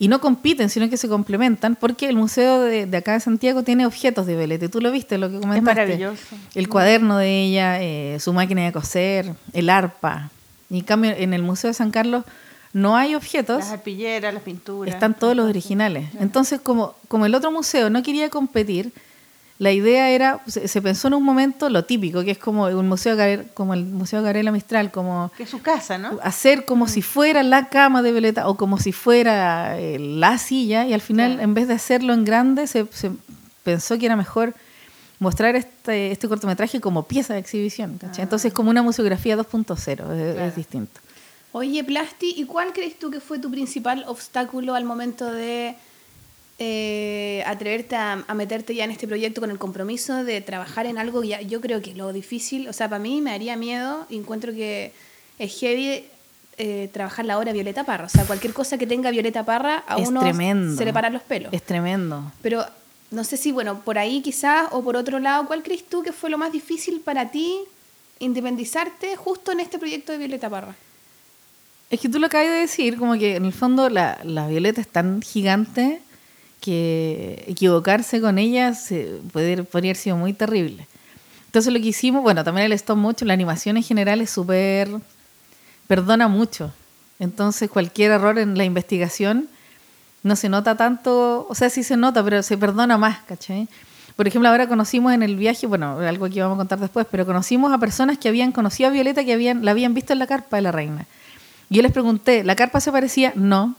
Y no compiten, sino que se complementan porque el museo de, de acá de Santiago tiene objetos de y Tú lo viste, lo que comentaste. maravilloso. El cuaderno de ella, eh, su máquina de coser, el arpa. Y en cambio, en el Museo de San Carlos no hay objetos. Las arpilleras, las pinturas. Están todos los originales. Entonces, como, como el otro museo no quería competir, la idea era, se, se pensó en un momento lo típico, que es como un museo Gabriel- como el Museo Gabriela Mistral, como Que es su casa, ¿no? hacer como si fuera la cama de Violeta o como si fuera eh, la silla y al final en vez de hacerlo en grande se, se pensó que era mejor mostrar este, este cortometraje como pieza de exhibición. ¿cachai? Entonces como una museografía 2.0, es- es distinto. Oye, Plasti, ¿y cuál crees tú que fue tu principal obstáculo al momento de eh, atreverte a, a meterte ya en este proyecto con el compromiso de trabajar en algo que ya, yo creo que lo difícil, o sea, para mí me haría miedo y encuentro que es heavy eh, trabajar la obra Violeta Parra. O sea, cualquier cosa que tenga Violeta Parra a es uno tremendo. se le paran los pelos. Es tremendo. Pero no sé si, bueno, por ahí quizás o por otro lado, ¿cuál crees tú que fue lo más difícil para ti independizarte justo en este proyecto de Violeta Parra? Es que tú lo acabas de decir, como que en el fondo la, la violeta es tan gigante que equivocarse con ella se, puede, podría haber sido muy terrible. Entonces lo que hicimos, bueno, también el stop motion, la animación en general es súper... perdona mucho. Entonces cualquier error en la investigación no se nota tanto, o sea, sí se nota, pero se perdona más, ¿cachai? Por ejemplo, ahora conocimos en el viaje, bueno, algo que vamos a contar después, pero conocimos a personas que habían conocido a Violeta, que habían, la habían visto en la carpa de la reina. Yo les pregunté, ¿la carpa se parecía? No,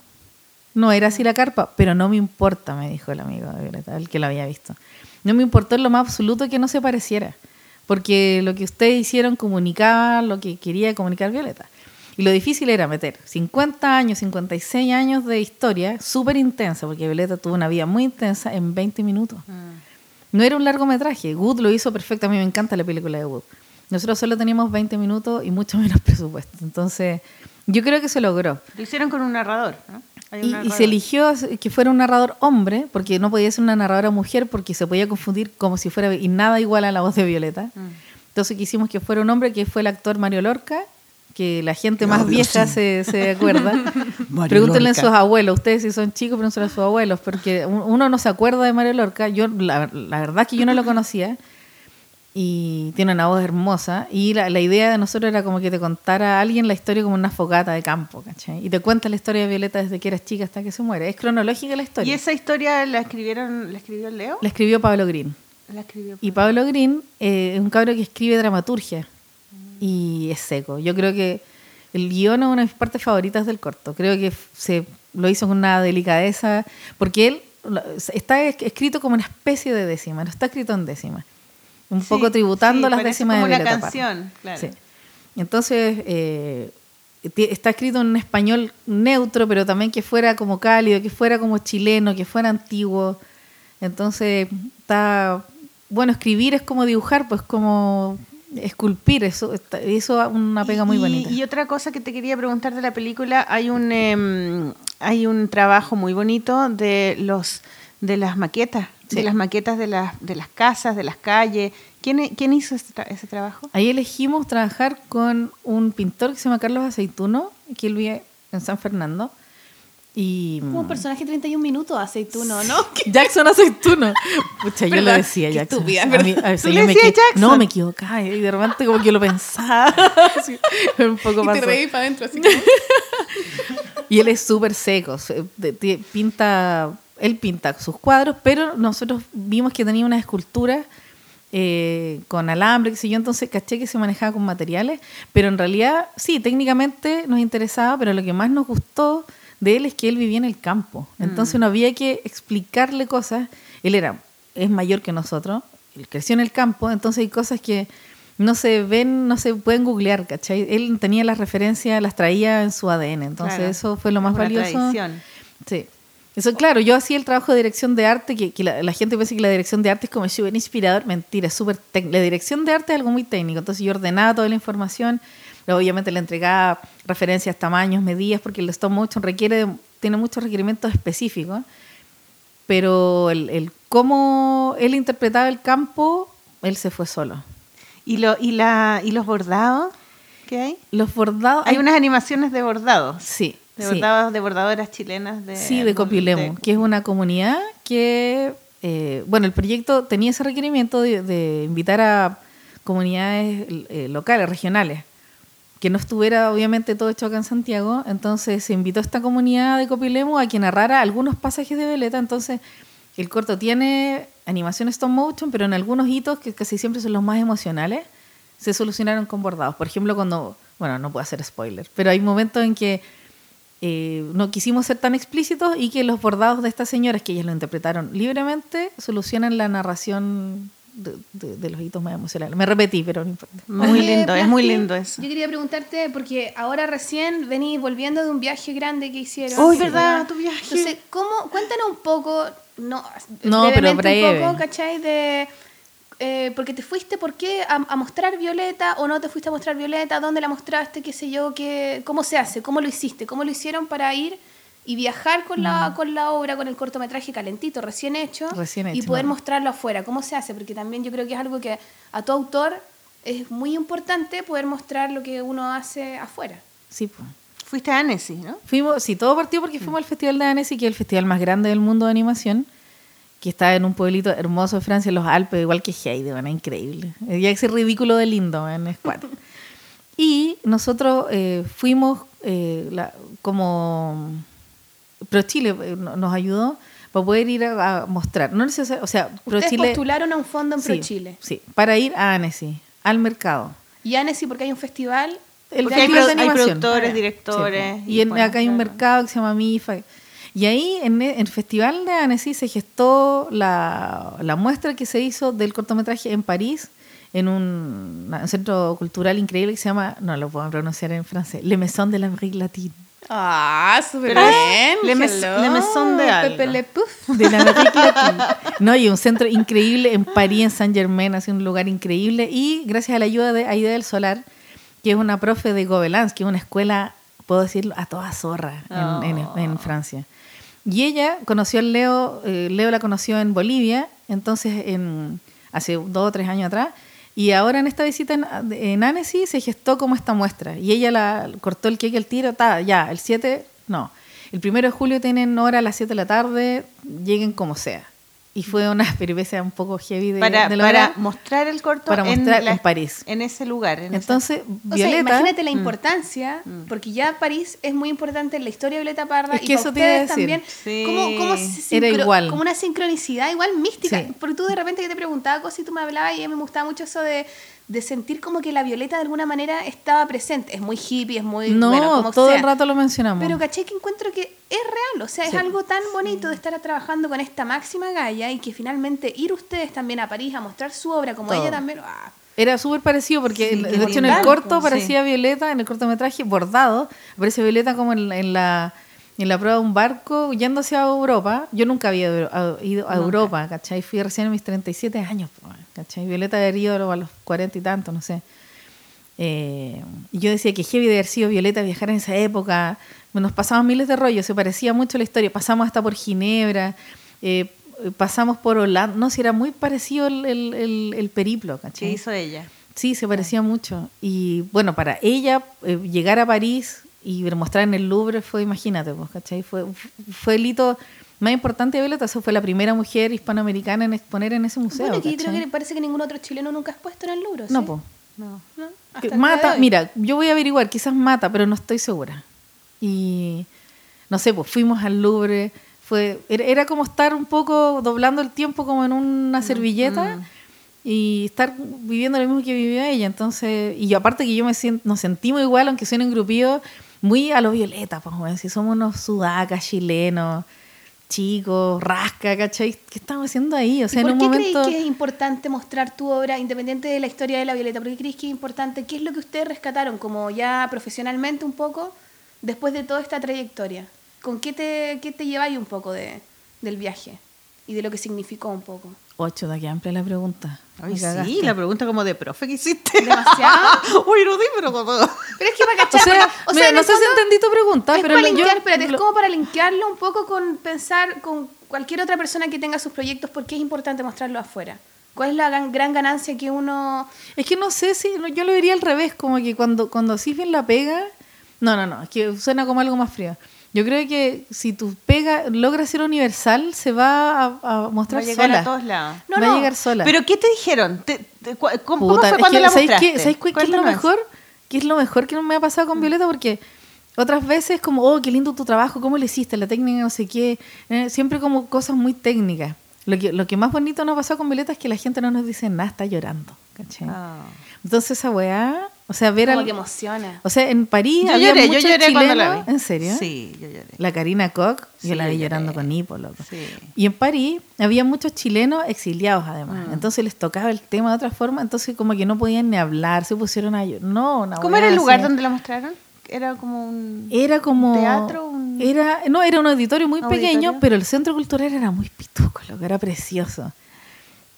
no era así la carpa, pero no me importa, me dijo el amigo de Violeta, el que la había visto. No me importó en lo más absoluto que no se pareciera, porque lo que ustedes hicieron comunicaba lo que quería comunicar Violeta. Y lo difícil era meter 50 años, 56 años de historia, súper intensa, porque Violeta tuvo una vida muy intensa en 20 minutos. No era un largometraje. Wood lo hizo perfecto. A mí me encanta la película de Wood. Nosotros solo teníamos 20 minutos y mucho menos presupuesto. Entonces, yo creo que se logró. Lo hicieron con un narrador, ¿no? Hay un Y, se eligió que fuera un narrador hombre, porque no podía ser una narradora mujer, porque se podía confundir como si fuera y nada igual a la voz de Violeta. Mm. Entonces quisimos que fuera un hombre, que fue el actor Mario Lorca, que la gente más vieja se, se acuerda. Pregúntenle a Lorca. sus abuelos, ustedes si son chicos, pregúntenle a sus abuelos, porque un- uno no se acuerda de Mario Lorca. Yo, la, la verdad es que yo no lo conocía. Y tiene una voz hermosa. Y la, la idea de nosotros era como que te contara a alguien la historia como una fogata de campo, ¿cachai? Y te cuenta la historia de Violeta desde que eras chica hasta que se muere. Es cronológica la ¿Y historia. esa historia la escribieron, la escribió Leo? La escribió Pablo Green. La escribió. Y Pablo Green eh, es un cabro que escribe dramaturgia. y es seco. Yo creo que el guion es una de mis partes favoritas del corto. Creo que se lo hizo con una delicadeza, porque él está es- escrito como una especie de décima, no está escrito en décima. Un Sí, poco tributando sí, las décimas como de una Violeta Parra. canción, claro. Sí. Entonces, eh, está escrito en un español neutro, pero también que fuera como cálido, que fuera como chileno, que fuera antiguo. Entonces, está. Bueno, escribir es como dibujar, pues como esculpir, eso hizo una pega muy y, bonita. Y otra cosa que te quería preguntar de la película, hay un em, hay un trabajo muy bonito de los de las maquetas, de las maquetas de las de las casas, de las calles. ¿Quién, e- quién hizo ese, tra- ese trabajo? Ahí elegimos trabajar con un pintor que se llama Carlos Aceituno, que él vive en San Fernando. Y Como un personaje de 31 minutos, aceituno, ¿no? Jackson Aceituno. Pucha, yo lo Perdón, decía qué Jackson. estúpida, A perdón. mí- a veces ¿Tú yo le me decías equi- Jackson? No, me equivocaba. Y de repente como que lo pensaba. Así, un poco Y pasó. te reí para adentro, así como... Y él es súper seco. pinta, él pinta sus cuadros, pero nosotros vimos que tenía una escultura eh, con alambre, qué sé yo, entonces caché que se manejaba con materiales, pero en realidad sí, técnicamente nos interesaba, pero lo que más nos gustó de él es que él vivía en el campo. Entonces no había que explicarle cosas. Él era, es mayor que nosotros, él creció en el campo, entonces hay cosas que no se ven, no se pueden googlear, ¿cachai? Él tenía las referencias, las traía en su ADN, entonces Claro. eso fue lo más Es una valioso. tradición. Sí. Eso, claro, yo hacía el trabajo de dirección de arte, que, que la, la gente piensa que la dirección de arte es como súper inspirador. Mentira, es súper técnico. La dirección de arte es algo muy técnico. Entonces yo ordenaba toda la información, obviamente le entregaba referencias, tamaños, medidas, porque el stop motion requiere, tiene muchos requerimientos específicos. Pero el, el cómo él interpretaba el campo, él se fue solo. ¿Y, lo, y, la, ¿Y los bordados que hay? Los bordados... Hay unas animaciones de bordados. Sí, De sí. bordados, de bordadoras chilenas. De, Sí, de Copilemo, de- que es una comunidad que, eh, bueno, el proyecto tenía ese requerimiento de, de invitar a comunidades eh, locales, regionales, que no estuviera obviamente todo hecho acá en Santiago, entonces se invitó a esta comunidad de Copilemo a que narrara algunos pasajes de Veleta, entonces el corto tiene animación stop motion, pero en algunos hitos, que casi siempre son los más emocionales, se solucionaron con bordados. Por ejemplo, cuando, bueno, no puedo hacer spoiler, pero hay momentos en que eh, no quisimos ser tan explícitos y que los bordados de estas señoras, que ellas lo interpretaron libremente, solucionan la narración de, de- de los hitos más emocionales. Me repetí, pero no importa. Muy lindo, es muy lindo eso. Yo quería preguntarte, porque ahora recién venís volviendo de un viaje grande que hicieron. Uy, Sí. ¿verdad? Tu viaje. Entonces, ¿cómo, cuéntanos un poco, no, No, pero breve. un poco, ¿cachai? De, eh, porque te fuiste, ¿por qué? A, a mostrar Violeta o no te fuiste a mostrar Violeta? ¿Dónde la mostraste? ¿Qué sé yo? Qué, ¿Cómo se hace? ¿Cómo lo hiciste? ¿Cómo lo hicieron para ir y viajar con la, con la obra, con el cortometraje calentito, recién hecho? Recién Y poder no. mostrarlo afuera. ¿Cómo se hace? Porque también yo creo que es algo que a tu autor es muy importante poder mostrar lo que uno hace afuera. Sí, pues. Fuiste a Annecy, ¿no? Fuimos, sí, todo partió porque fuimos al Festival de Annecy, que es el festival más grande del mundo de animación, que está en un pueblito hermoso de Francia, en los Alpes, igual que Heide, van increíble. Ya ese ridículo de lindo, en es cuatro. Y nosotros eh, fuimos eh, la- como Pro Chile eh, no- nos ayudó para poder ir a, a mostrar. No necesar- o sea, Pro Ustedes Chile postularon a un fondo en sí, ProChile. Sí, para ir a Annecy, al mercado. Y Annecy, porque hay un festival. El Porque hay, festival pro- de hay productores, Ah, directores. Sí, y en- bueno, acá hay un claro. mercado que se llama MIFA. Y ahí en el Festival de Annecy se gestó la, la muestra que se hizo del cortometraje en París, en un, un centro cultural increíble que se llama, no lo puedo pronunciar en francés, Le Maison de l'Amérique Latine. Ah, súper es bien. Le Mes-. Le Maison de algo. Pepe Le Pouf. De la Latine. No, y un centro increíble en París, en Saint Germain, así un lugar increíble. Y gracias a la ayuda de Aida del Solar, que es una profe de Gobelins, que es una escuela, puedo decirlo, a toda zorra en, en- en Francia. Y ella conoció al Leo, eh, Leo la conoció en Bolivia, entonces en, hace dos o tres años atrás, y ahora en esta visita en, en Annecy se gestó como esta muestra, y ella la cortó el cake el tiro, ta, ya, el 7, no, el primero de julio tienen hora a las 7 de la tarde, lleguen como sea. Y fue una peripecia un poco heavy de, para, de para mostrar el corto Para en, mostrar la- en París. En ese lugar. en esa- Entonces, O sea, Violeta... imagínate la importancia, porque ya París es muy importante en la historia de Violeta Parra Es y que para eso te iba a ustedes decir. también. Sí. ¿cómo, cómo se Era igual. Como una sincronicidad igual mística. Sí. Porque tú de repente yo te preguntaba cosas y tú me hablabas y a mí me gustaba mucho eso de, de sentir como que la Violeta de alguna manera estaba presente. Es muy hippie, es muy... No, bueno, como todo sea. el rato lo mencionamos. Pero caché que encuentro que es real, o sea, es algo tan bonito de estar trabajando con esta máxima galla y que finalmente ir ustedes también a París a mostrar su obra como Todo. ella también... ah, Era súper parecido porque, Sí, de hecho, en el corto Sí. parecía Violeta, en el cortometraje bordado, aparece Violeta como en, la- en la en la prueba de un barco yendo hacia Europa. Yo nunca había ido a, Europa, ¿cachai? Fui recién a mis 37 años, ¿cachai? Violeta había ido a los 40 y tanto, no sé. Eh, y yo decía que heavy de haber sido Violeta viajar en esa época. Nos pasamos miles de rollos, se parecía mucho la historia. Pasamos hasta por Ginebra, eh, pasamos por Holanda. No, si era muy parecido el, el- el- el periplo, ¿Qué ¿cachai? hizo ella? Sí, se parecía mucho. Y bueno, para ella eh, llegar a París y mostrar en el Louvre fue, imagínate, pues, ¿cachai? Fue, fue el hito más importante de Violeta. Esa fue la primera mujer hispanoamericana en exponer en ese museo. bueno, que yo creo que parece que ningún otro chileno nunca ha expuesto en el Louvre, No, pues. No. ¿No? Mata, mira, yo voy a averiguar, quizás mata, pero no estoy segura. Y no sé, pues fuimos al Louvre, fue era, como estar un poco doblando el tiempo como en una servilleta y estar viviendo lo mismo que vivió ella. Entonces, y yo, aparte que yo me siento, nos sentimos igual, aunque suenen grupillos, muy a lo violeta, pues, bueno, si somos unos sudacas chilenos, chicos, rasca, ¿cachai? ¿Qué estamos haciendo ahí? O sea, ¿Y por en qué un momento... creéis que es importante mostrar tu obra independiente de la historia de la Violeta? ¿Por qué creéis que es importante? ¿Qué es lo que ustedes rescataron como ya profesionalmente un poco después de toda esta trayectoria? ¿Con qué te, qué te lleváis un poco de, del viaje y de lo que significó un poco? Ocho, da que amplia la pregunta. Ay, sí, la pregunta como de profe que hiciste. Demasiado. Uy, no di, pero como... Pero es que para O cachar, sea, porque- o mira, en no sé si entendí tu pregunta, es pero para lo- yo- linkear, espérate, lo- es como para linkearlo un poco con pensar con cualquier otra persona que tenga sus proyectos, por qué es importante mostrarlo afuera. ¿Cuál es la gran, gran ganancia que uno... Es que no sé si, yo lo diría al revés, como que cuando, cuando haces bien la pega, no, no, no, es que suena como algo más frío. Yo creo que si tu pega logra ser universal, se va a, a Va a mostrar llegar sola. a todos lados. No, va no. a llegar sola. ¿Pero qué te dijeron? ¿Te- te- cu- ¿Cómo, Puta, fue es cuando que, la ¿sabéis mostraste? qué, ¿sabéis qué- qué es lo Cuéntanos. mejor? ¿Qué es lo mejor que me ha pasado con Violeta? Porque otras veces como, oh, qué lindo tu trabajo, ¿cómo lo hiciste? La técnica, no sé qué. Eh, siempre como cosas muy técnicas. Lo que, lo que más bonito nos ha pasado con Violeta es que la gente no nos dice nada, está llorando. ¿cachai? Ah. Entonces esa weá, o sea, ver Como al- que emociona. O sea, en París Yo había lloré, yo muchos lloré cuando la chilenos- vi. ¿En serio? Sí, yo lloré. La Karina Koch, Sí, yo la vi yo llorando con hipo, loco. Sí. Y en París había muchos chilenos exiliados además. Mm. Entonces les tocaba el tema de otra forma, entonces como que no podían ni hablar, se pusieron a llorar. No, una ¿Cómo era el lugar donde la mostraron? Era como un... Era como... teatro? Un- Era, no, era un auditorio muy ¿Auditorio? pequeño, pero el centro cultural era muy pituco, loco, era precioso.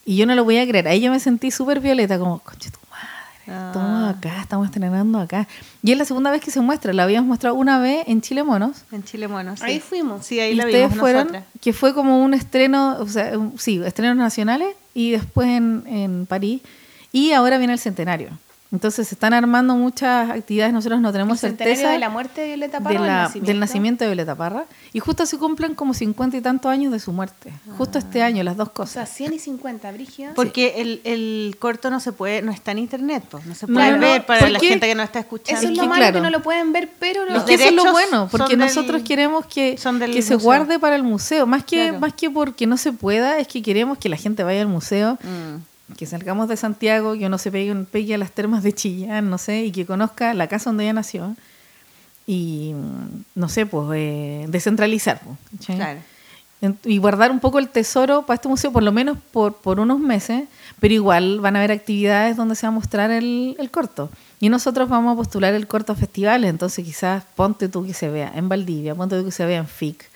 Y yo no lo voy a creer. Ahí yo me sentí súper violeta, como, conche tu madre, Ah. estamos acá, estamos estrenando acá. Y es la segunda vez que se muestra, la habíamos mostrado una vez en Chile Monos. En Chile, sí. Ahí fuimos. Sí, ahí y la ustedes vimos fueron, nosotras. que fue como un estreno, o sea, un- sí, estrenos nacionales y después en, en París. Y ahora viene el centenario. Entonces se están armando muchas actividades, nosotros no tenemos El certeza de la muerte de Violeta Parra de la- nacimiento. del nacimiento de Violeta Parra. Y justo se cumplen como cincuenta y tantos años de su muerte. Justo este año, las dos O sea, cosas. 100 y 50, Brígida. Porque el, el corto no se puede, no está en internet, pues, no se puede no, ver para la gente que no está escuchando. Eso es Es lo que, malo claro. que no lo pueden ver, pero Los Es que eso es lo derechos bueno, porque del- nosotros queremos que, que se guarde para el museo. Más que, Claro. más que porque no se pueda, es que queremos que la gente vaya al museo, Mm. Que salgamos de Santiago, que uno se pegue, pegue a las termas de Chillán, no sé, y que conozca la casa donde ella nació. Y, mm, no sé, pues, eh, descentralizar. pues. Claro. Y guardar un poco el tesoro para este museo, por lo menos por, por unos meses, pero igual van a haber actividades donde se va a mostrar el, el corto. Y nosotros vamos a postular el corto a festivales, entonces quizás ponte tú que se vea en Valdivia, ponte tú que se vea en FIC,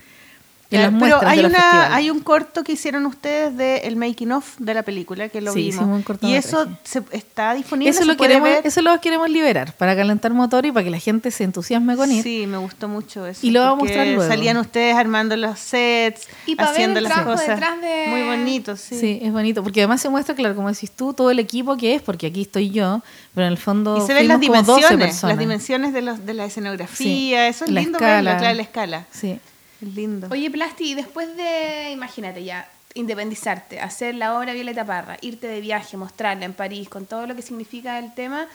en las Claro, muestras pero hay, de los una, hay un corto que hicieron ustedes de el making of de la película que lo Sí, vimos. hicimos un y eso se- está disponible. eso se lo, puede queremos, ver? eso lo queremos liberar, para calentar motor y para que la gente se entusiasme con ir. Sí, me gustó mucho eso. Y lo vamos a mostrar luego. Salían ustedes armando los sets, Y haciendo el las cosas. detrás de- Muy bonito, sí. Sí. es bonito, porque además se muestra, claro, como decís tú, todo el equipo que es, porque aquí estoy yo, pero en el fondo Y se ven las fuimos como 12 dimensiones, las dimensiones de, los, de la escenografía, Sí. eso es La lindo escala. verlo, claro, la escala. Sí. Es lindo. Oye, Plasti, y después de, imagínate ya, independizarte, hacer la obra Violeta Parra, irte de viaje, mostrarla en París, con todo lo que significa el tema,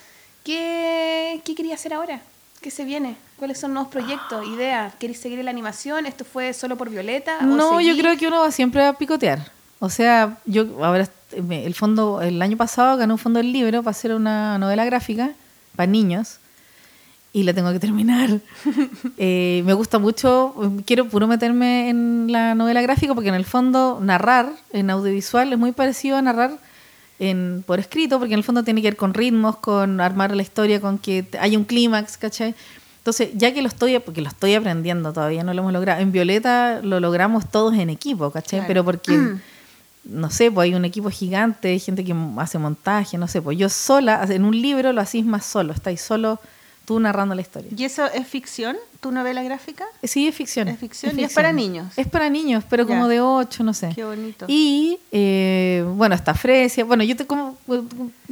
¿qué, qué querías hacer ahora? ¿Qué se viene? ¿Cuáles son nuevos proyectos, ideas? ¿Querés seguir en la animación? ¿Esto fue solo por Violeta? No, yo creo que uno va siempre a picotear. O sea, yo ahora el fondo, el año pasado gané un fondo del libro para hacer una novela gráfica para niños y la tengo que terminar. Eh, me gusta mucho, quiero puro meterme en la novela gráfica porque en el fondo narrar en audiovisual es muy parecido a narrar en, por escrito, porque en el fondo tiene que ver con ritmos, con armar la historia, con que haya un clímax, ¿cachai? Entonces, ya que lo estoy, porque lo estoy aprendiendo, todavía no lo hemos logrado. En Violeta lo logramos todos en equipo, ¿cachai? Claro. Pero porque, no sé, pues hay un equipo gigante, hay gente que hace montaje, no sé, pues yo sola, en un libro lo hacís más solo, estáis solo tú narrando la historia. ¿Y eso es ficción, tu novela gráfica? Sí, es ficción. Es ficción y es para niños. Es para niños, pero como Ya. de 8, no sé. Qué bonito. Y, eh, bueno, está Fresia. Bueno, yo te como...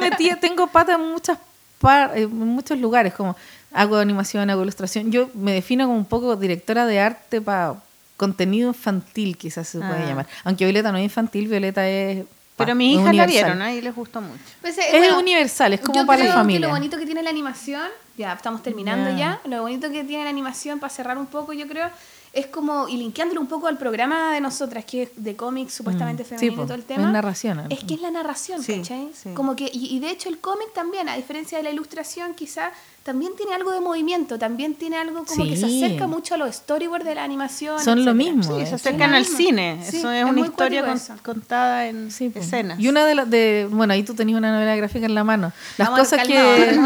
Metida, tengo pata en, muchas par- en muchos lugares, como hago animación, hago ilustración. Yo me defino como un poco directora de arte para contenido infantil, quizás se puede Ah. llamar. Aunque Violeta no es infantil, Violeta es... Pero mis hijas la vieron, ¿eh? y les gustó mucho. Pues, eh, Es bueno, universal, es como yo para la creo que familia. lo bonito que tiene la animación, ya estamos terminando ya, lo bonito que tiene la animación, para cerrar un poco, yo creo, es como, y linkeándolo un poco al programa de nosotras, que es de cómics supuestamente Mm, sí, femenino y todo el es tema. narración, en el Es que es la narración, Sí, ¿cachai? sí. Como que, y, y de hecho el cómic también, a diferencia de la ilustración, quizá también tiene algo de movimiento, también tiene algo como que se Sí. acerca mucho a los storyboards de la animación. Son lo mismo, Sí, se Sí, acercan al cine. Sí, eso es, es una historia con- contada en Sí, escenas. Y una de las de, bueno, ahí tú tenías una novela gráfica en la mano. Las Vamos, cosas a que.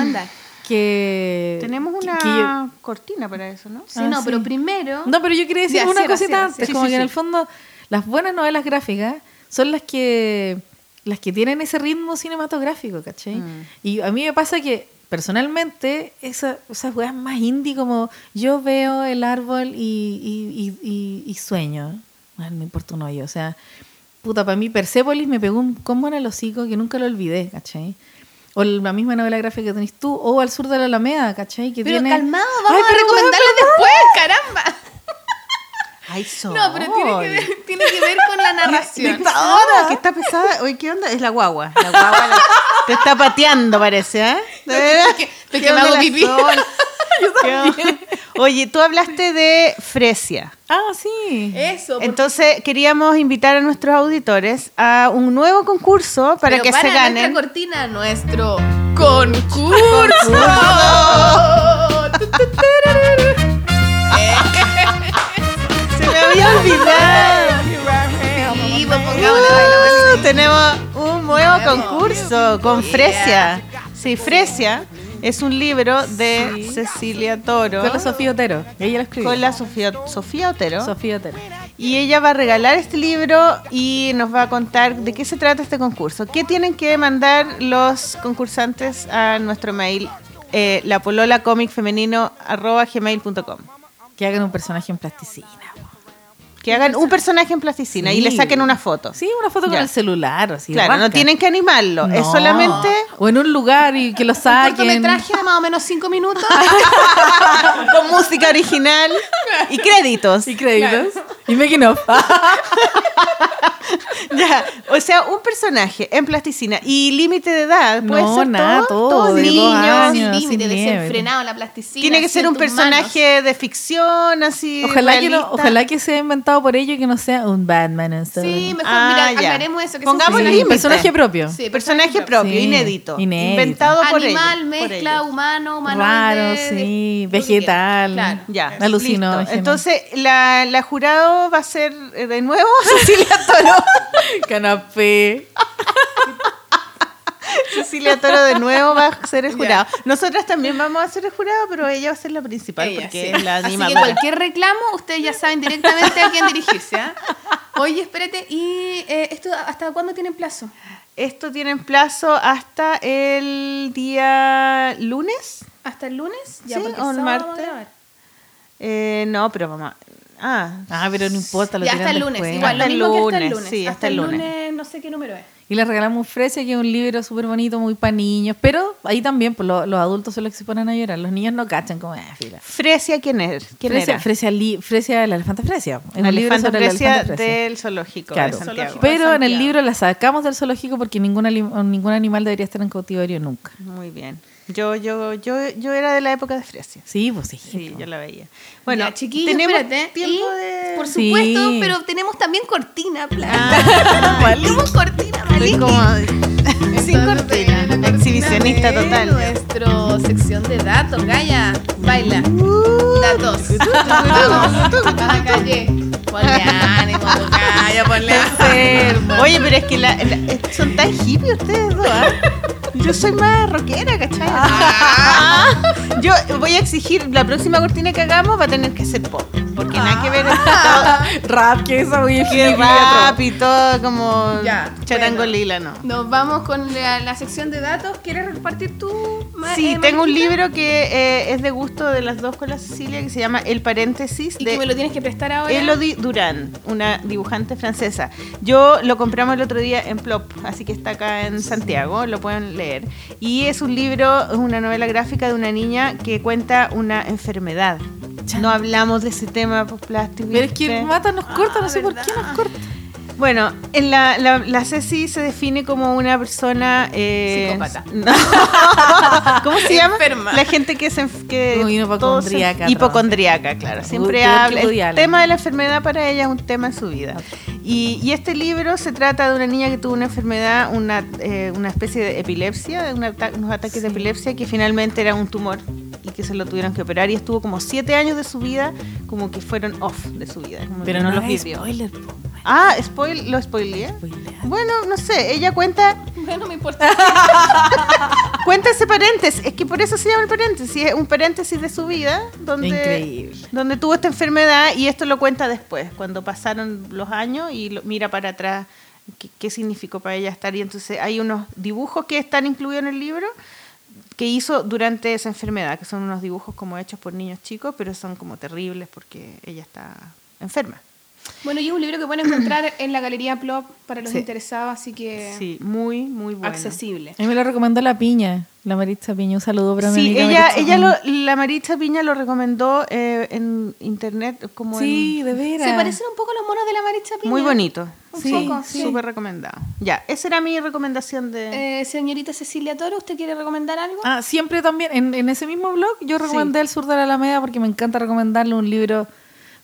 Que Tenemos una que yo- cortina para eso, ¿no? Sí, Ah, no, sí. pero primero... No, pero yo quería decir Ya, una cierra, cosita antes, cierra. como Sí, que sí, en el sí. fondo las buenas novelas gráficas son las que las que tienen ese ritmo cinematográfico, ¿cachai? Mm. Y a mí me pasa que personalmente esa, esas weas más indie como yo veo el árbol y, y, y, y- y sueño, Bueno, me importa un hoyo, o sea, puta, para mí Persepolis me pegó un combo en el hocico que nunca lo olvidé, ¿cachai? O la misma novela gráfica que tenés tú, o Al sur de la Alameda, ¿cachai? Que Pero tiene... calmado, vamos Ay, a recomendarles después, caramba. Ay, Sol. No, pero tiene que, ver, tiene que ver con la narración. Dictadora, que está pesada. Oye, ¿qué onda? Es la guagua. La guagua la- te está pateando, parece, ¿eh? ¿De veras? que- de ¿Qué que me onda hago la pipí. Onda? Oye, tú hablaste de Fresia. Ah, sí. Eso. porque- Entonces, queríamos invitar a nuestros auditores a un nuevo concurso para pero que se ganen. nuestra cortina, nuestro concurso. Se me había olvidado. Sí, pues pongámosle baila, Uh, tenemos un nuevo Nuevo. concurso con. Fresia. Sí, Fresia es un libro de Cecilia Toro Con la Sofía Otero. Ella lo escribió. con la Sofía, Sofía Otero. Sofía Otero. Y ella va a regalar este libro y nos va a contar de qué se trata este concurso. ¿Qué tienen que mandar los concursantes a nuestro mail? Eh, la polola gmail.com. Que hagan un personaje en plasticina. Que hagan un personaje en plasticina y le saquen una foto. Sí, una foto con Ya. el celular. Así, claro, no tienen que animarlo. Es solamente O en un lugar y que lo Un saquen. cortometraje de más o menos cinco minutos. con música original y créditos. Y créditos. Y making of. Ya, O sea, un personaje en plasticina y límite de edad. Puede No, ser nada, todo, todo, dos niños. límite, desenfrenado en la plasticina. Tiene que ser un personaje de ficción, así. Ojalá que, no, ojalá que sea inventado por ello y que no sea un Batman. o sea, Sí, mejor, Ah, mira, aclaremos eso. Que Pongamos un sí, límite. personaje propio. Sí, Personaje propio, Sí, inédito, inédito. Inventado por Animal, ellos, por mezcla, ellos. humano, humanoide. Raro, de- sí. Vegetal. Claro. Ya, listo. Entonces, la, la jurado va a ser eh, de nuevo Cecilia Toro. Canapé. Cecilia Toro de nuevo va a ser el jurado. Nosotras también vamos a ser el jurado, pero ella va a ser la principal Ella, porque sí. es la Así que animadora. cualquier reclamo, ustedes ya saben directamente a quién dirigirse. ¿ah? Oye, espérate, ¿y eh, esto hasta cuándo tienen plazo? Esto tiene plazo hasta el día lunes. ¿Hasta el lunes? Sí, porque o el martes. Eh, no, pero vamos. Ah, Ah, pero no importa, lo Ya hasta el lunes, después. igual, lo Hasta el mismo que hasta el lunes, lunes. sí, hasta, hasta el el lunes. lunes. no sé qué número es. Y les regalamos Fresia, que es un libro súper bonito, muy para niños. Pero ahí también, pues lo- los adultos son los que se ponen a llorar. Los niños no cachan como, ah, fila. Fresia, ¿quién es? ¿Quién Fresia, era? Fresia, li- Fresia, el elefante Fresia. Es La un libro elefanta sobre el Fresia elefante Fresia. del zoológico Claro. de Santiago. Pero en el Santiago. libro la sacamos del zoológico porque ningún, ali- ningún animal debería estar en cautiverio nunca. Muy bien. Yo, yo, yo, yo era de la época de Fresia. Sí, pues sí. Sí, yo la veía. Bueno, Bueno, chiquillos, tenemos espérate. tiempo y, de... Por Sí. supuesto, pero tenemos también cortina, plan. Ah, tenemos cortina, como sin cortina, la exhibicionista total. Nuestro sección de datos, Gaya. Baila. Uh. Datos. Vamos, a la calle. Ponle ánimo, ponle ánimo. Oye, pero es que la- la- eh, son tan hippies ustedes dos, ¿ah? Yo soy más rockera, ¿cachai? Ah. Yo voy a exigir, la próxima cortina que hagamos va a tener que ser pop. Porque nada que ver Ah. Rap, que esa muy que rap y todo como Ya, charango bueno. lila, ¿no? Nos vamos con la, la sección de datos. ¿Quieres repartir tú? Sí, eh, tengo un libro que eh, es de gusto de las dos con la Cecilia que se llama El paréntesis Y de que me lo tienes que prestar ahora. Elodie Durán, una dibujante francesa. Yo lo compramos el otro día en Plop, así que está acá en Santiago, lo pueden leer. Y es un libro, es una novela gráfica de una niña que cuenta una enfermedad. No hablamos de ese tema por plástico. Pero es que. Mata nos corta, no sé por qué nos corta. Bueno, en la, la, la Ceci se define como una persona... eh, Psicópata. no. ¿Cómo se llama? Enferma. La gente que se... enf- Que Uy, todos se- hipocondríaca, Hipocondríaca, claro. Siempre peor que habla... El tema de la enfermedad para ella es un tema en su vida. Y, y este libro se trata de una niña que tuvo una enfermedad, una, eh, una especie de epilepsia, de un ata- unos ataques de epilepsia que finalmente era un tumor y que se lo tuvieron que operar y estuvo como siete años de su vida como que fueron off de su vida. Pero que no, los es vivió. spoiler, po. Ah, spoil, ¿lo spoileé? Spoilea. Bueno, no sé, ella cuenta, Bueno, me importa. cuenta ese paréntesis, es que por eso se llama el paréntesis, es un paréntesis de su vida donde, Increíble. donde tuvo esta enfermedad y esto lo cuenta después, cuando pasaron los años y lo- mira para atrás qué, qué significó para ella estar y entonces hay unos dibujos que están incluidos en el libro que hizo durante esa enfermedad, que son unos dibujos como hechos por niños chicos, pero son como terribles porque ella está enferma. Bueno, y es un libro que pueden encontrar en la Galería Plop para los Sí. interesados, así que Sí, muy, muy bueno. accesible. A mí me lo recomendó la piña, la Maritza Piña. Un saludo para mi Sí, amiga ella, Maritza ella lo, la Maritza Piña lo recomendó eh, en internet como Sí, en- de veras. Se parecen un poco a los monos de la Maritza Piña. muy bonito. Un Sí, poco, sí. súper recomendado. Ya, esa era mi recomendación de... Eh, señorita Cecilia Toro, ¿usted quiere recomendar algo? Ah, siempre también, en, en ese mismo blog, yo recomendé El Sur de la Alameda porque me encanta recomendarle un libro,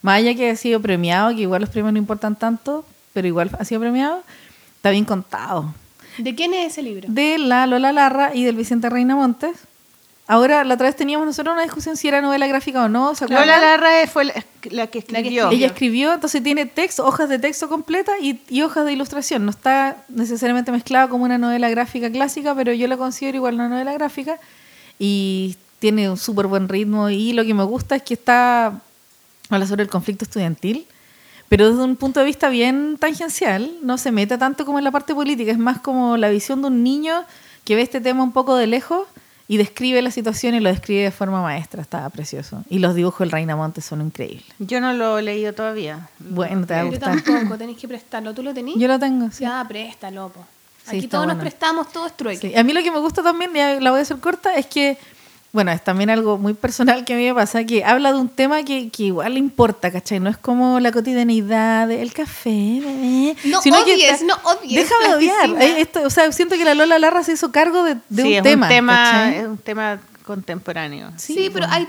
más allá que ha sido premiado, que igual los premios no importan tanto, pero igual ha sido premiado, está bien contado. ¿De quién es ese libro? De la Lola Larra y del Vicente Reina Montes. Ahora, la otra vez teníamos nosotros una discusión si era novela gráfica o no, ¿se acuerdan? Lola Larra fue la, la que escribió. Ella escribió, entonces tiene texto, hojas de texto completa y, y hojas de ilustración. No está necesariamente mezclado como una novela gráfica clásica, pero yo la considero igual una novela gráfica y tiene un súper buen ritmo. Y lo que me gusta es que está, habla sobre el conflicto estudiantil, pero desde un punto de vista bien tangencial, no se mete tanto como en la parte política, es más como la visión de un niño que ve este tema un poco de lejos y describe la situación y lo describe de forma maestra, estaba precioso. Y los dibujos del Reina Montes son increíbles. Yo no lo he leído todavía. Bueno, te va a Yo gustar. tampoco, tenéis que prestarlo. ¿Tú lo tenías? Yo lo tengo, sí. Ya, préstalo, po. Sí, Aquí todos nos bueno. prestamos, todo es trueque. Sí, A mí lo que me gusta también, y la voy a hacer corta, es que, bueno, es también algo muy personal que a mí me pasa, que habla de un tema que, que igual le importa, ¿cachai? No es como la cotidianidad, el café, bebé. No sino que está- no odies Déjame odiar. Eh, esto, o sea, siento que la Lola Larra se hizo cargo de, de sí, un es tema. un tema, ¿cachai? es un tema contemporáneo. Sí, Sí, pero bueno. hay...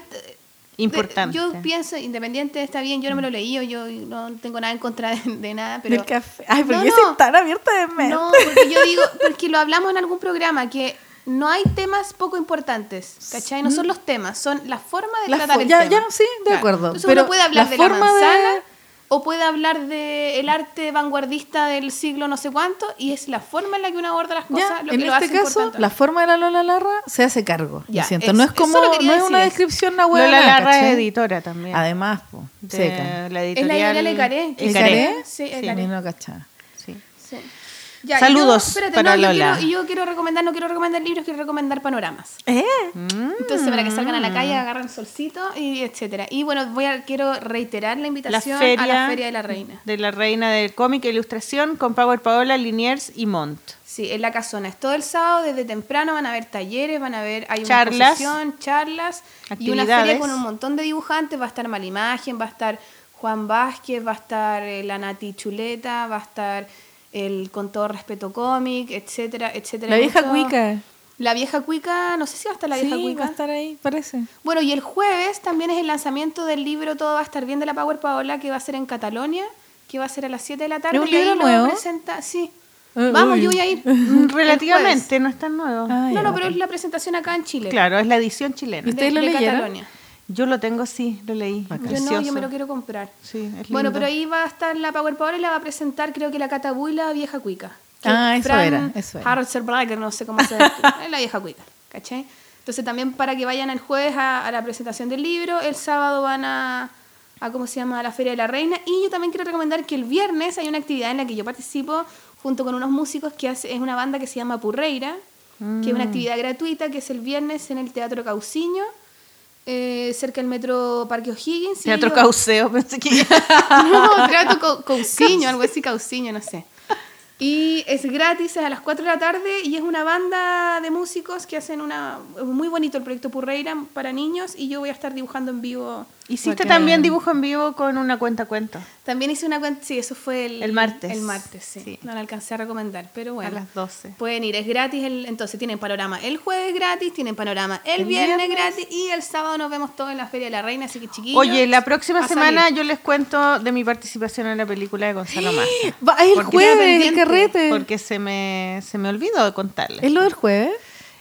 Importante. Yo pienso, independiente, está bien, yo no me lo leí, yo no tengo nada en contra de, de nada, pero... Del café. Ay, ¿por No, qué no. soy tan abierta de mente? No, porque yo digo, porque lo hablamos en algún programa, que no hay temas poco importantes, ¿cachai? No son los temas, son la forma de La tratar fo- el ya- tema. ya, sí, de acuerdo, Entonces pero uno puede hablar la de la forma de- manzana o puede hablar del arte vanguardista del siglo no sé cuánto y es la forma en la que uno aborda las cosas Ya, lo en que lo este hace caso, importante. la forma de la Lola Larra se hace cargo. Ya, siento. no es como, no es una descripción una hueá. Lola Larra es editora también. Además, po, de seca. la Es editorial la editorial Ecaré, ¿Ecaré? Sí, Sí, Ecaré. mí no cachaba. Sí. Sí. Ya, Saludos yo- espérate, para no, Lola. Y yo, quiero recomendar, no quiero recomendar libros, quiero recomendar panoramas. ¿Eh? Entonces, para que salgan a la Mm. calle, agarren solcito y etcétera. Y bueno, voy a, quiero reiterar la invitación a la Feria de la Reina. De la Reina del Cómic e Ilustración con Power Paola, Liniers y Mont. Sí, en la casona. Es todo el sábado, desde temprano van a haber talleres, van a haber, hay una Charlas. exposición, charlas y una feria con un montón de dibujantes. Va a estar Malimagen, va a estar Juan Vázquez, va a estar eh, la Nati Chuleta, va a estar el Con todo respeto cómic, etcétera, etcétera. La vieja Mucho- cuica. La vieja cuica, no sé si va a estar la vieja sí, cuica. va a estar ahí, parece. Bueno, y el jueves también es el lanzamiento del libro Todo va a estar bien de la Power Paola, que va a ser en Catalonia, que va a ser a las 7 de la tarde. ¿Es un libro nuevo? presenta, sí. Eh, Vamos, uy. yo voy a ir. El Relativamente, no es tan nuevo. Ah, No, no, pero es la presentación acá en Chile. Claro, es la edición ¿Y chilena. ustedes lo de leyeron? Catalonia. Yo lo tengo, sí, lo leí. Yo no, Precioso. yo me lo quiero comprar. Sí, es Bueno, lindo. pero ahí va a estar la Power Power y la va a presentar, creo que la Catabu y la vieja cuica. Ah, es eso Fran era, eso era. Hartzerberger, no sé cómo se es la vieja cuica, ¿cachai? Entonces también para que vayan el jueves a, a la presentación del libro, el sábado van a, a, ¿cómo se llama?, a la Feria de la Reina. Y yo también quiero recomendar que el viernes hay una actividad en la que yo participo junto con unos músicos que hace, es una banda que se llama Purreira, que es una actividad gratuita que es el viernes en el Teatro Cauciño, eh, cerca del Metro Parque O'Higgins. Teatro yo- Cauceo, pensé que no, Teatro Cau- Cauciño, algo así, Cauciño, no sé. Y es gratis, es a las 4 de la tarde y es una banda de músicos que hacen una... Muy bonito el proyecto Purreira para niños y yo voy a estar dibujando en vivo. Hiciste Bacán. también dibujo en vivo con una cuenta cuento. También hice una cuenta, sí, eso fue el... El martes. El martes, sí. Sí. No la alcancé a recomendar, pero bueno. A las 12. Pueden ir, es gratis, el, entonces tienen panorama el jueves gratis, tienen panorama el, El viernes, viernes. gratis y el sábado nos vemos todos en la Feria de la Reina, así que chiquillos. Oye, la próxima semana salir. yo les cuento de mi participación en la película de Gonzalo Massa. Va, es el jueves, el carrete. Porque se me, se me olvidó contarles. ¿Es lo del jueves?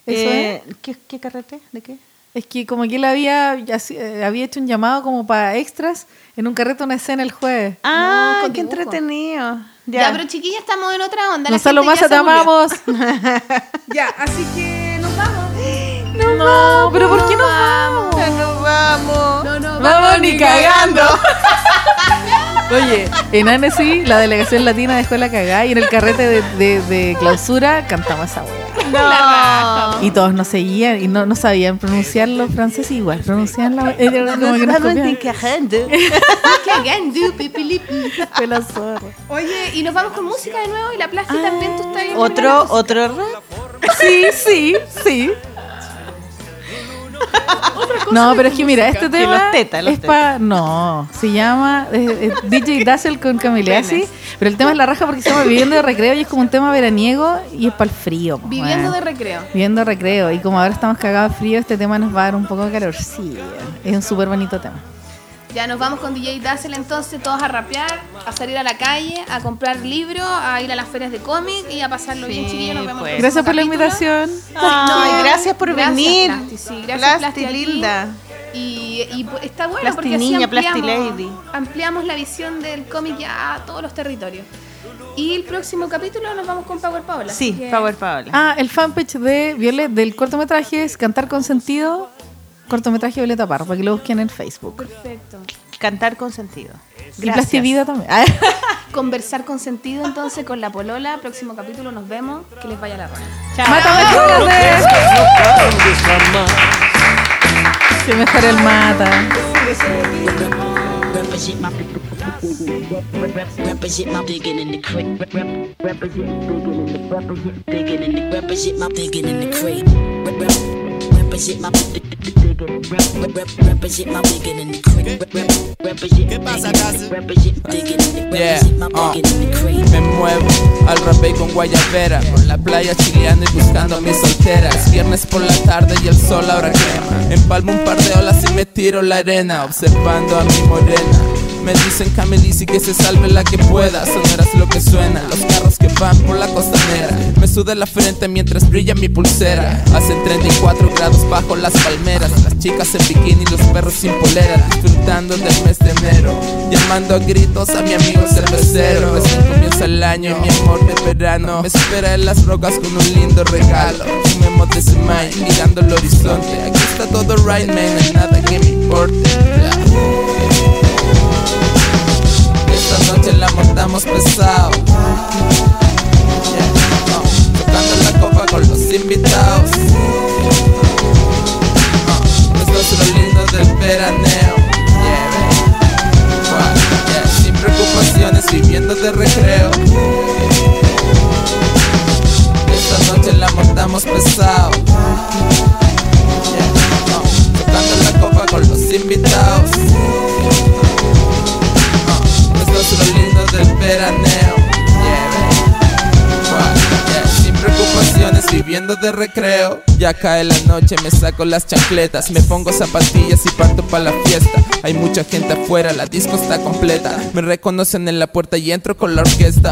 ¿Eso Eh, ¿qué, ¿Qué carrete? ¿De qué? Es? Que como que él había, ya eh, había hecho un llamado como para extras en un carrete una escena el jueves. Ah, con qué dibujo. entretenido. Ya. Ya, pero chiquillas estamos en otra onda. la Gonzalo Massa, te amamos. Ya, así que nos vamos. No, pero ¿por qué no vamos? Ya nos vamos. No, no, Vamos ni cagando. Oye, en Annecy la delegación latina dejó la cagada y en el carrete de, de- de clausura cantamos esa weá. No. Y todos nos seguían y no, no sabían pronunciar los franceses igual, pronunciaban la. Oye, y nos vamos con música de nuevo y la Plasti también tú estás ahí. Otro, otro rap. Sí, sí, sí. No, pero es que mira, este tema los tetas, los es para... No, se llama eh, eh, DJ Dazzle con Camilleasi, Penes. pero el tema es la raja porque se llama Viviendo de Recreo y es como un tema veraniego y es para el frío. po, Viviendo de recreo. Viviendo de recreo y como ahora estamos cagados de frío, este tema nos va a dar un poco de calor. Sí, es un súper bonito tema. Ya nos vamos con DJ Dazzle entonces, todos a rapear, a salir a la calle, a comprar libros, a ir a las ferias de cómic y a pasarlo bien, chiquillos. Nos vemos pues. Gracias por la invitación. No, gracias por gracias, venir. Plasti, sí, gracias, Plasti, Plasti, linda. Y, y, está bueno Plasti porque así niña, Plasti ampliamos, lady. ampliamos la visión del cómic ya a todos los territorios. Y el próximo capítulo nos vamos con Power Paola. Sí, así que- Power Paola. Ah, el fanpage de Violet del cortometraje es Cantar con Sentido, cortometraje Violeta Parra, para que lo busquen en Facebook. Perfecto. Cantar con sentido. Y Gracias. Plastivida también. Ah, Conversar con sentido entonces con la polola. Próximo capítulo nos vemos. Que les vaya la rana. Chao. Mátame, córrete. Se mejora el mata. Represent my represent my digging in the crate. Rep- rep- Represent digging in the represent digging in the represent my digging in the crate. In the Yeah, uh. crate. Me muevo al rapé con guayabera Por la playa chileando y buscando a mis solteras Viernes por la tarde y el sol ahora quema. Empalmo un par de olas y me tiro la arena Observando a mi morena me dicen Camelici que se salve la que pueda. Soneras lo que suena Los carros que van por la costanera. Me suda la frente mientras brilla mi pulsera. Hacen 34 grados bajo las palmeras. Las chicas en bikini y los perros sin polera. Disfrutando del mes de enero. Llamando a gritos a mi amigo cervecero. Recién comienza el año, mi amor de verano. Me espera en las rocas con un lindo regalo. Fumemos de semana mirando el horizonte. Aquí está todo right man, no hay nada que me importe noche la montamos pesado. Yeah, uh, tocando la copa con los invitados. Uh, esto es lindo del veraneo. Yeah, sin preocupaciones, viviendo de recreo. de recreo. Ya cae la noche, me saco las chancletas, me pongo zapatillas y parto para la fiesta. Hay mucha gente afuera, la disco está completa. Me reconocen en la puerta y entro con la orquesta.